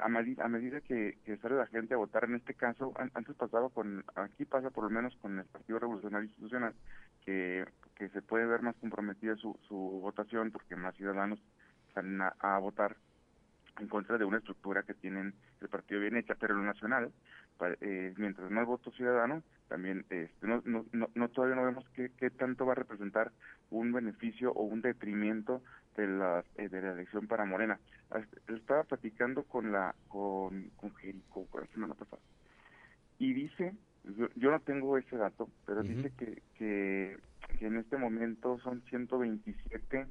a, medida, a medida que, sale la gente a votar, en este caso, antes pasaba con, aquí pasa por lo menos con el Partido Revolucionario Institucional, que, que se puede ver más comprometida su, su votación porque más ciudadanos salen a votar en contra de una estructura que tienen el partido bien hecha, pero lo nacional eh, mientras más votos ciudadanos, también este, no, no, no, todavía no vemos qué, qué tanto va a representar un beneficio o un detrimento de la, eh, de la elección para Morena. Estaba platicando con la con, con Jerico la semana pasada y dice, yo, no tengo ese dato, pero dice que, que, que en este momento son 127,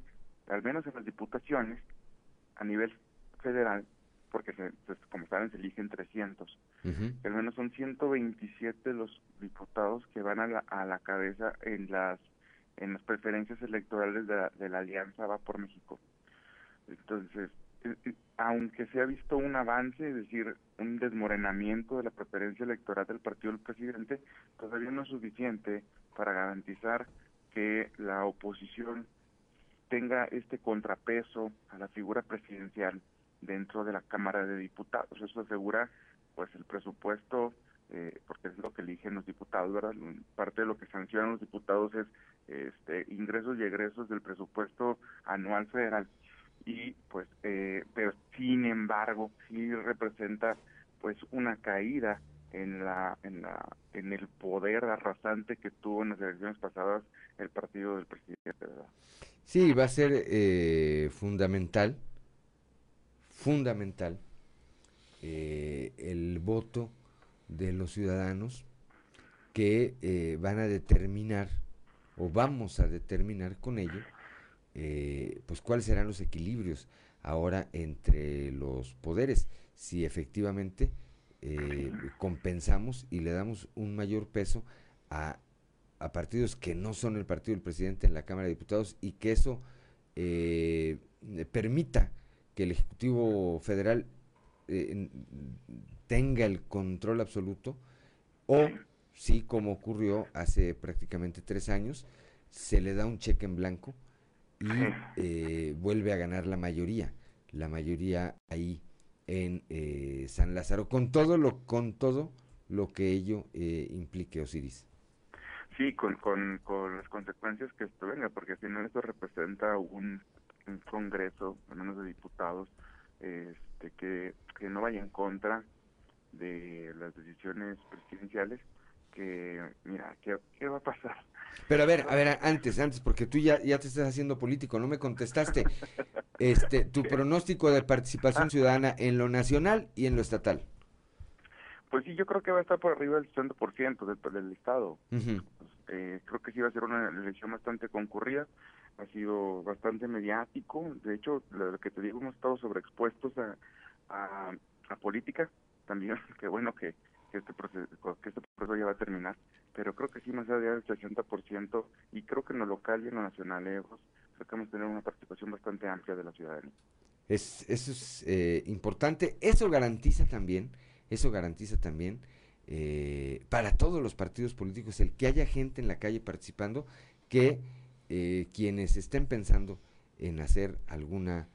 al menos en las diputaciones, a nivel federal, porque se, como saben se eligen 300. Al menos son 127 los diputados que van a la, a la cabeza en las en las preferencias electorales de la, de la Alianza Va por México. Entonces, eh, eh, aunque se ha visto un avance, es decir, un desmorenamiento de la preferencia electoral del partido del presidente, todavía no es suficiente para garantizar que la oposición tenga este contrapeso a la figura presidencial dentro de la Cámara de Diputados. Eso asegura pues el presupuesto, eh, porque es lo que eligen los diputados, ¿verdad? Parte de lo que sancionan los diputados es este, ingresos y egresos del presupuesto anual federal. Y pues, eh, pero sin embargo, sí representa pues una caída en la en la en el poder arrasante que tuvo en las elecciones pasadas el partido del presidente ¿verdad? sí va a ser eh, fundamental fundamental eh, el voto de los ciudadanos que eh, van a determinar o vamos a determinar con ello eh, pues cuáles serán los equilibrios ahora entre los poderes. Si efectivamente compensamos y le damos un mayor peso a, a, partidos que no son el partido del presidente en la Cámara de Diputados y que eso permita que el Ejecutivo Federal eh, tenga el control absoluto o si como ocurrió hace prácticamente tres años, se le da un cheque en blanco y eh, vuelve a ganar la mayoría, la mayoría ahí en eh, San Lázaro, con todo lo, con todo lo que ello implique, Osiris. Sí, con, con, con las consecuencias que esto venga, porque si no esto representa un un Congreso, al menos de diputados, este, que, que no vaya en contra de las decisiones presidenciales, que mira, ¿qué, qué va a pasar? Pero a ver, a ver, antes, antes, porque tú ya, ya te estás haciendo político, no me contestaste. Este, tu pronóstico de participación ciudadana en lo nacional y en lo estatal. Pues sí, yo creo que va a estar por arriba del 60% del, del Estado. eh, creo que sí va a ser una elección bastante concurrida ha sido bastante mediático. De hecho, lo que te digo, hemos estado sobreexpuestos a, a, política también. (laughs) Qué bueno que, este proceso, que este proceso ya va a terminar. Pero creo que sí, más allá del 60%, y creo que en lo local y en lo nacional, eh, creo que vamos a tener una participación bastante amplia de la ciudadanía. Es, eso es eh, importante. Eso garantiza también, eso garantiza también eh, para todos los partidos políticos el que haya gente en la calle participando que eh, quienes estén pensando en hacer alguna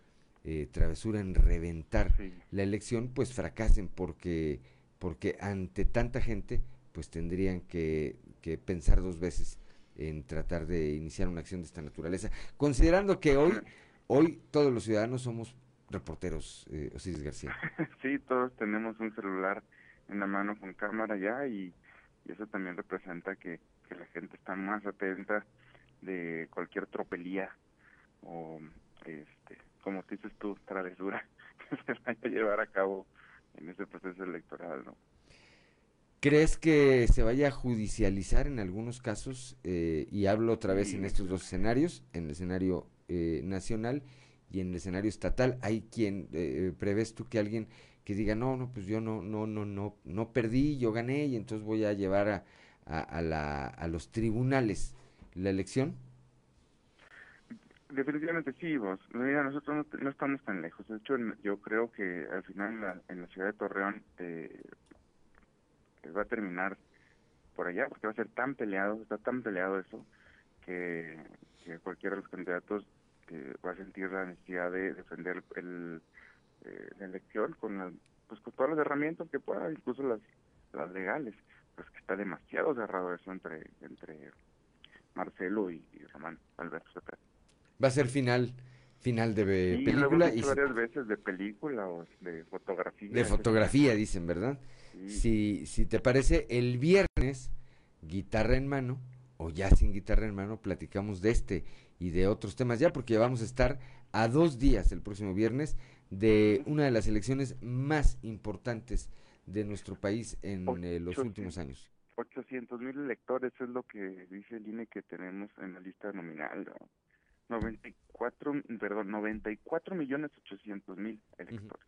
eh, travesura, en reventar la elección, pues fracasen porque, porque ante tanta gente, pues tendrían que, que pensar dos veces en tratar de iniciar una acción de esta naturaleza, considerando que hoy, hoy todos los ciudadanos somos reporteros, eh, Osiris García. (laughs) Sí, todos tenemos un celular en la mano con cámara ya y, y eso también representa que, que la gente está más atenta de cualquier tropelía o, este, como dices tú, travesura (laughs) que se vaya a llevar a cabo en ese proceso electoral, ¿no? ¿Crees que se vaya a judicializar en algunos casos? Eh, y hablo otra vez en estos dos escenarios, en el escenario eh, nacional y en el escenario estatal. ¿Hay quien, eh, prevés tú que alguien que diga, no, no, pues yo no, no, no, no, no perdí, yo gané y entonces voy a llevar a, a, a, la, a los tribunales la elección? Definitivamente sí, vos. Mira, nosotros no, estamos tan lejos. De hecho, yo creo que al final en la, ciudad de Torreón eh, va a terminar por allá, porque va a ser tan peleado, está tan peleado eso, que, cualquiera de los candidatos eh, va a sentir la necesidad de defender el, eh, la elección con, pues, con todas las herramientas que pueda, incluso las, las legales. Pues que está demasiado cerrado eso entre, entre Marcelo y, Román Alberto Va a ser final final de película. y varias veces de película o de fotografía. De fotografía, dicen, ¿verdad? si, si te parece, el viernes, guitarra en mano, o ya sin guitarra en mano, platicamos de este y de otros temas ya, porque vamos a estar a dos días el próximo viernes de una de las elecciones más importantes de nuestro país en eh, los últimos años. 800 mil electores es lo que dice el INE que tenemos en la lista nominal. 94, perdón, 94 millones 800 mil electores.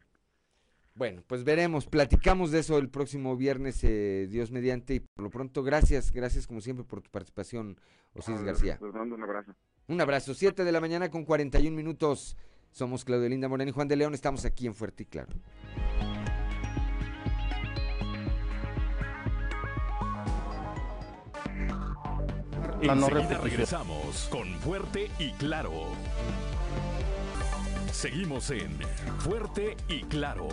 Bueno, pues veremos, platicamos de eso el próximo viernes, eh, Dios mediante, y por lo pronto, gracias, gracias como siempre por tu participación, Osiris García. Pues mando un abrazo. Un abrazo, 7 de la mañana con 41 minutos. Somos Claudio Linda Moreno y Juan de León, estamos aquí en Fuerte y Claro. Enseguida regresamos con Fuerte y Claro. Seguimos en Fuerte y Claro.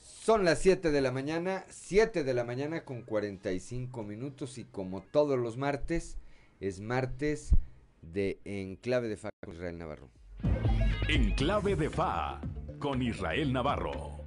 Son las 7 de la mañana, 7 de la mañana con 45 minutos y como todos los martes, es martes de Enclave de Fa con Israel Navarro. Enclave de Fa con Israel Navarro.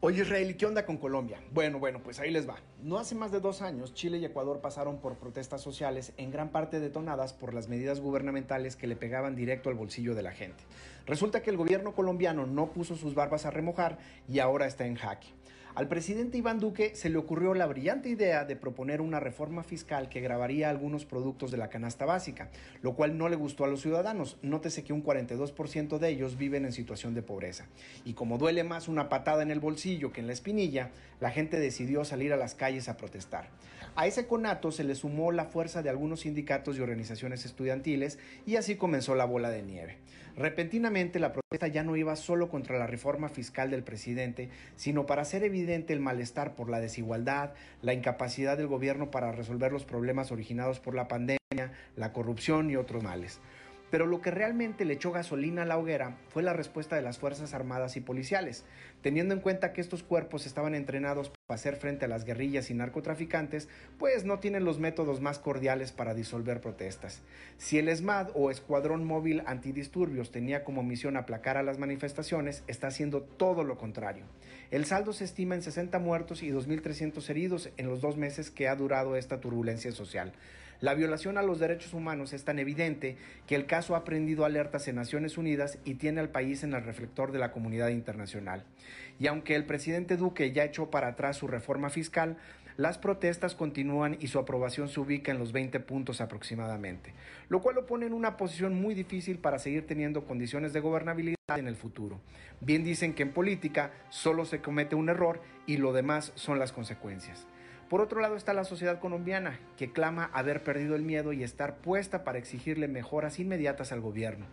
Oye Israel, ¿y qué onda con Colombia? Bueno, bueno, pues ahí les va. No hace más de dos años, Chile y Ecuador pasaron por protestas sociales en gran parte detonadas por las medidas gubernamentales que le pegaban directo al bolsillo de la gente. Resulta que el gobierno colombiano no puso sus barbas a remojar y ahora está en jaque. Al presidente Iván Duque se le ocurrió la brillante idea de proponer una reforma fiscal que grabaría algunos productos de la canasta básica, lo cual no le gustó a los ciudadanos. Nótese que un 42% de ellos viven en situación de pobreza. Y como duele más una patada en el bolsillo que en la espinilla, la gente decidió salir a las calles a protestar. A ese conato se le sumó la fuerza de algunos sindicatos y organizaciones estudiantiles y así comenzó la bola de nieve. Repentinamente la protesta ya no iba solo contra la reforma fiscal del presidente, sino para hacer evidente el malestar por la desigualdad, la incapacidad del gobierno para resolver los problemas originados por la pandemia, la corrupción y otros males. Pero lo que realmente le echó gasolina a la hoguera fue la respuesta de las Fuerzas Armadas y policiales, teniendo en cuenta que estos cuerpos estaban entrenados para hacer frente a las guerrillas y narcotraficantes, pues no tienen los métodos más cordiales para disolver protestas. Si el ESMAD o Escuadrón Móvil Antidisturbios tenía como misión aplacar a las manifestaciones, está haciendo todo lo contrario. El saldo se estima en 60 muertos y 2.300 heridos en los dos meses que ha durado esta turbulencia social. La violación a los derechos humanos es tan evidente que el caso ha prendido alertas en Naciones Unidas y tiene al país en el reflector de la comunidad internacional. Y aunque el presidente Duque ya echó para atrás su reforma fiscal, las protestas continúan y su aprobación se ubica en los 20 puntos aproximadamente, lo cual lo pone en una posición muy difícil para seguir teniendo condiciones de gobernabilidad en el futuro. Bien dicen que en política solo se comete un error y lo demás son las consecuencias. Por otro lado está la sociedad colombiana, que clama haber perdido el miedo y estar puesta para exigirle mejoras inmediatas al gobierno.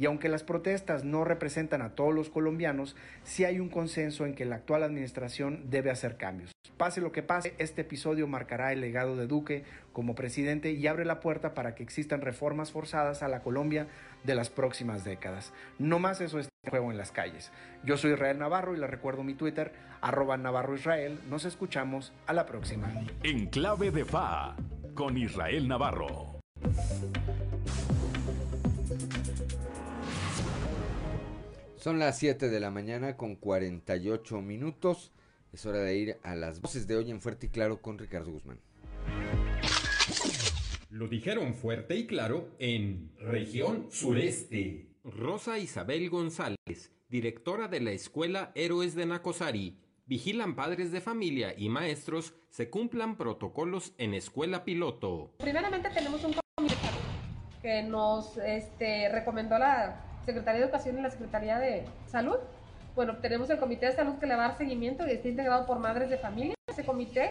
Y aunque las protestas no representan a todos los colombianos, sí hay un consenso en que la actual administración debe hacer cambios. Pase lo que pase, este episodio marcará el legado de Duque como presidente y abre la puerta para que existan reformas forzadas a la Colombia de las próximas décadas. No más eso en juego en las calles. Yo soy Israel Navarro y le recuerdo mi Twitter, arroba Navarro Israel. Nos escuchamos a la próxima. En clave de FA, con Israel Navarro. Son las 7 de la mañana con 48 minutos. Es hora de ir a las voces de hoy en Fuerte y Claro con Ricardo Guzmán. Lo dijeron fuerte y claro en región sureste. Rosa Isabel González, directora de la Escuela Héroes de Nacosari, vigilan padres de familia y maestros se cumplan protocolos en escuela piloto. Primeramente tenemos un comité que nos este, recomendó la Secretaría de Educación y la Secretaría de Salud. Bueno, tenemos el Comité de Salud que le va a dar seguimiento y está integrado por madres de familia. Ese comité.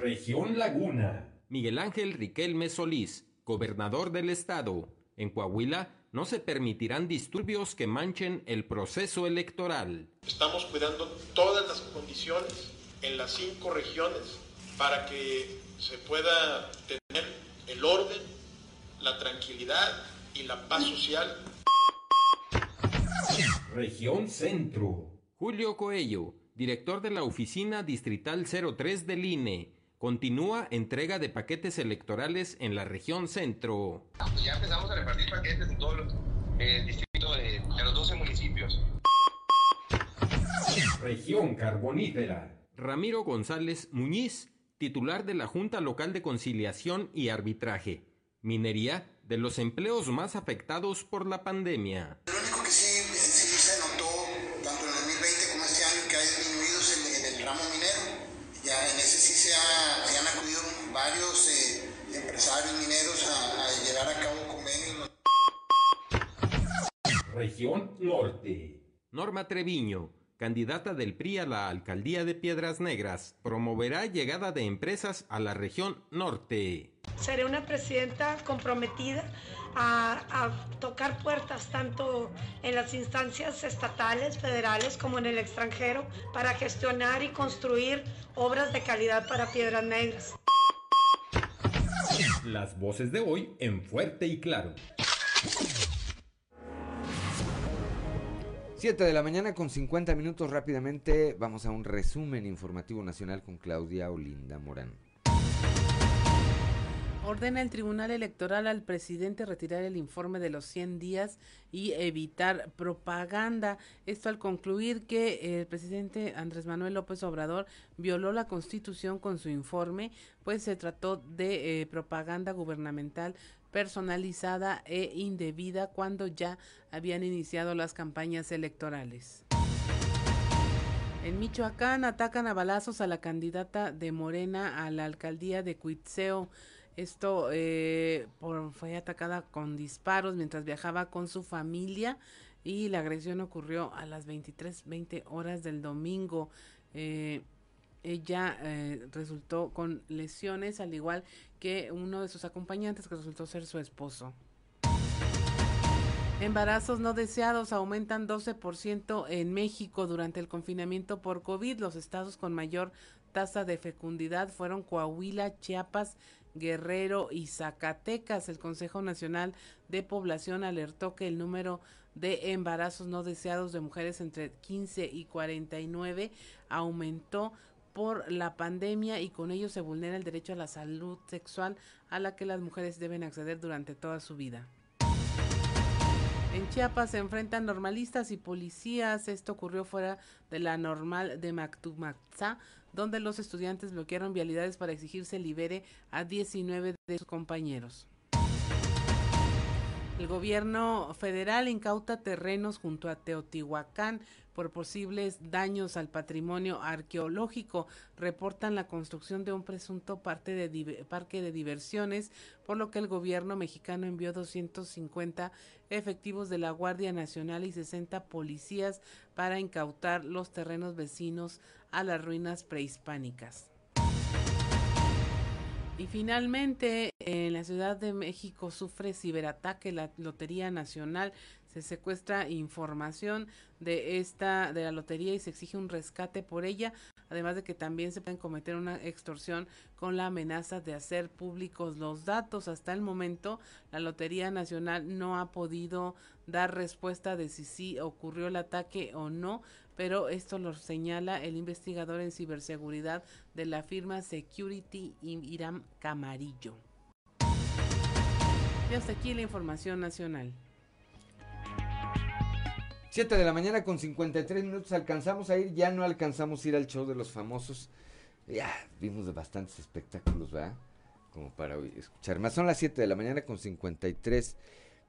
Región Laguna. Miguel Ángel Riquelme Solís, gobernador del estado. En Coahuila no se permitirán disturbios que manchen el proceso electoral. Estamos cuidando todas las condiciones en las cinco regiones para que se pueda tener el orden, la tranquilidad y la paz social. Región Centro. Julio Coello, director de la Oficina Distrital 03 del INE. Continúa entrega de paquetes electorales en la región centro. Ya empezamos a repartir paquetes en todos los eh, distritos de, de los 12 municipios. Región carbonífera. Ramiro González Muñiz, titular de la Junta Local de Conciliación y Arbitraje. Minería de los empleos más afectados por la pandemia. Empresarios mineros a, a llevar a cabo convenios. Región norte. Norma Treviño, candidata del PRI a la alcaldía de Piedras Negras, promoverá llegada de empresas a la región norte. Seré una presidenta comprometida a, a, tocar puertas tanto en las instancias estatales, federales como en el extranjero para gestionar y construir obras de calidad para Piedras Negras. Las voces de hoy en fuerte y claro. 7 de la mañana con 50 minutos rápidamente vamos a un resumen informativo nacional con Claudia Olinda Morán. Ordena el Tribunal Electoral al presidente retirar el informe de los 100 días y evitar propaganda. Esto al concluir que el presidente Andrés Manuel López Obrador violó la Constitución con su informe, pues se trató de eh, propaganda gubernamental personalizada e indebida cuando ya habían iniciado las campañas electorales. En Michoacán atacan a balazos a la candidata de Morena a la alcaldía de Cuitzeo. Esto eh, fue atacada con disparos mientras viajaba con su familia y la agresión ocurrió a las 23:20 horas del domingo. Eh, ella eh, resultó con lesiones, al igual que uno de sus acompañantes, que resultó ser su esposo. Embarazos no deseados aumentan 12% en México durante el confinamiento por COVID. Los estados con mayor tasa de fecundidad fueron Coahuila, Chiapas, Guerrero y Zacatecas. El Consejo Nacional de Población alertó que el número de embarazos no deseados de mujeres entre 15 y 49 aumentó por la pandemia y con ello se vulnera el derecho a la salud sexual a la que las mujeres deben acceder durante toda su vida. En Chiapas se enfrentan normalistas y policías. Esto ocurrió fuera de la normal de Mactumaxá, donde los estudiantes bloquearon vialidades para exigir se libere a 19 de sus compañeros. El gobierno federal incauta terrenos junto a Teotihuacán por posibles daños al patrimonio arqueológico. Reportan la construcción de un presunto parque de diversiones, por lo que el gobierno mexicano envió 250 efectivos de la Guardia Nacional y 60 policías para incautar los terrenos vecinos a las ruinas prehispánicas. Y finalmente, en la Ciudad de México sufre ciberataque la Lotería Nacional. Se secuestra información de esta de la lotería y se exige un rescate por ella, además de que también se pueden cometer una extorsión con la amenaza de hacer públicos los datos. Hasta el momento, la Lotería Nacional no ha podido dar respuesta de si sí ocurrió el ataque o no, pero esto lo señala el investigador en ciberseguridad de la firma Security Iram Camarillo. Y hasta aquí la información nacional. 7 de la mañana con 53 minutos alcanzamos a ir, ya no alcanzamos a ir al show de los famosos. Ya vimos de bastantes espectáculos, ¿verdad? Como para escuchar más. Son las 7 de la mañana con 53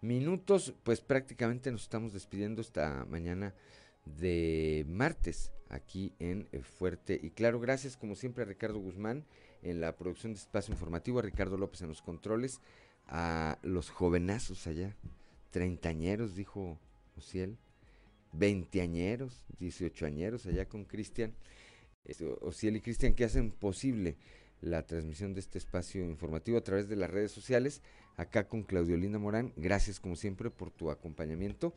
minutos, pues prácticamente nos estamos despidiendo esta mañana de martes aquí en eh, Fuerte y Claro. Gracias como siempre a Ricardo Guzmán en la producción de Espacio Informativo, a Ricardo López en los controles, a los jovenazos allá, treintañeros, dijo Ociel, veinteañeros, dieciochoañeros allá con Cristian, Ociel y Cristian que hacen posible la transmisión de este espacio informativo a través de las redes sociales, acá con Claudio Linda Morán. Gracias como siempre por tu acompañamiento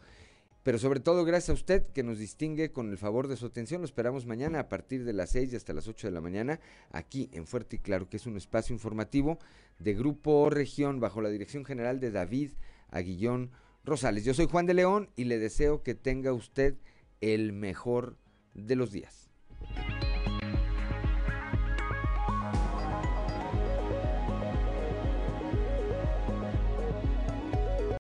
pero sobre todo gracias a usted que nos distingue con el favor de su atención. Lo esperamos mañana a partir de las 6 y hasta las 8 de la mañana aquí en Fuerte y Claro, que es un espacio informativo de Grupo Región bajo la dirección general de David Aguillón Rosales. Yo soy Juan de León y le deseo que tenga usted el mejor de los días.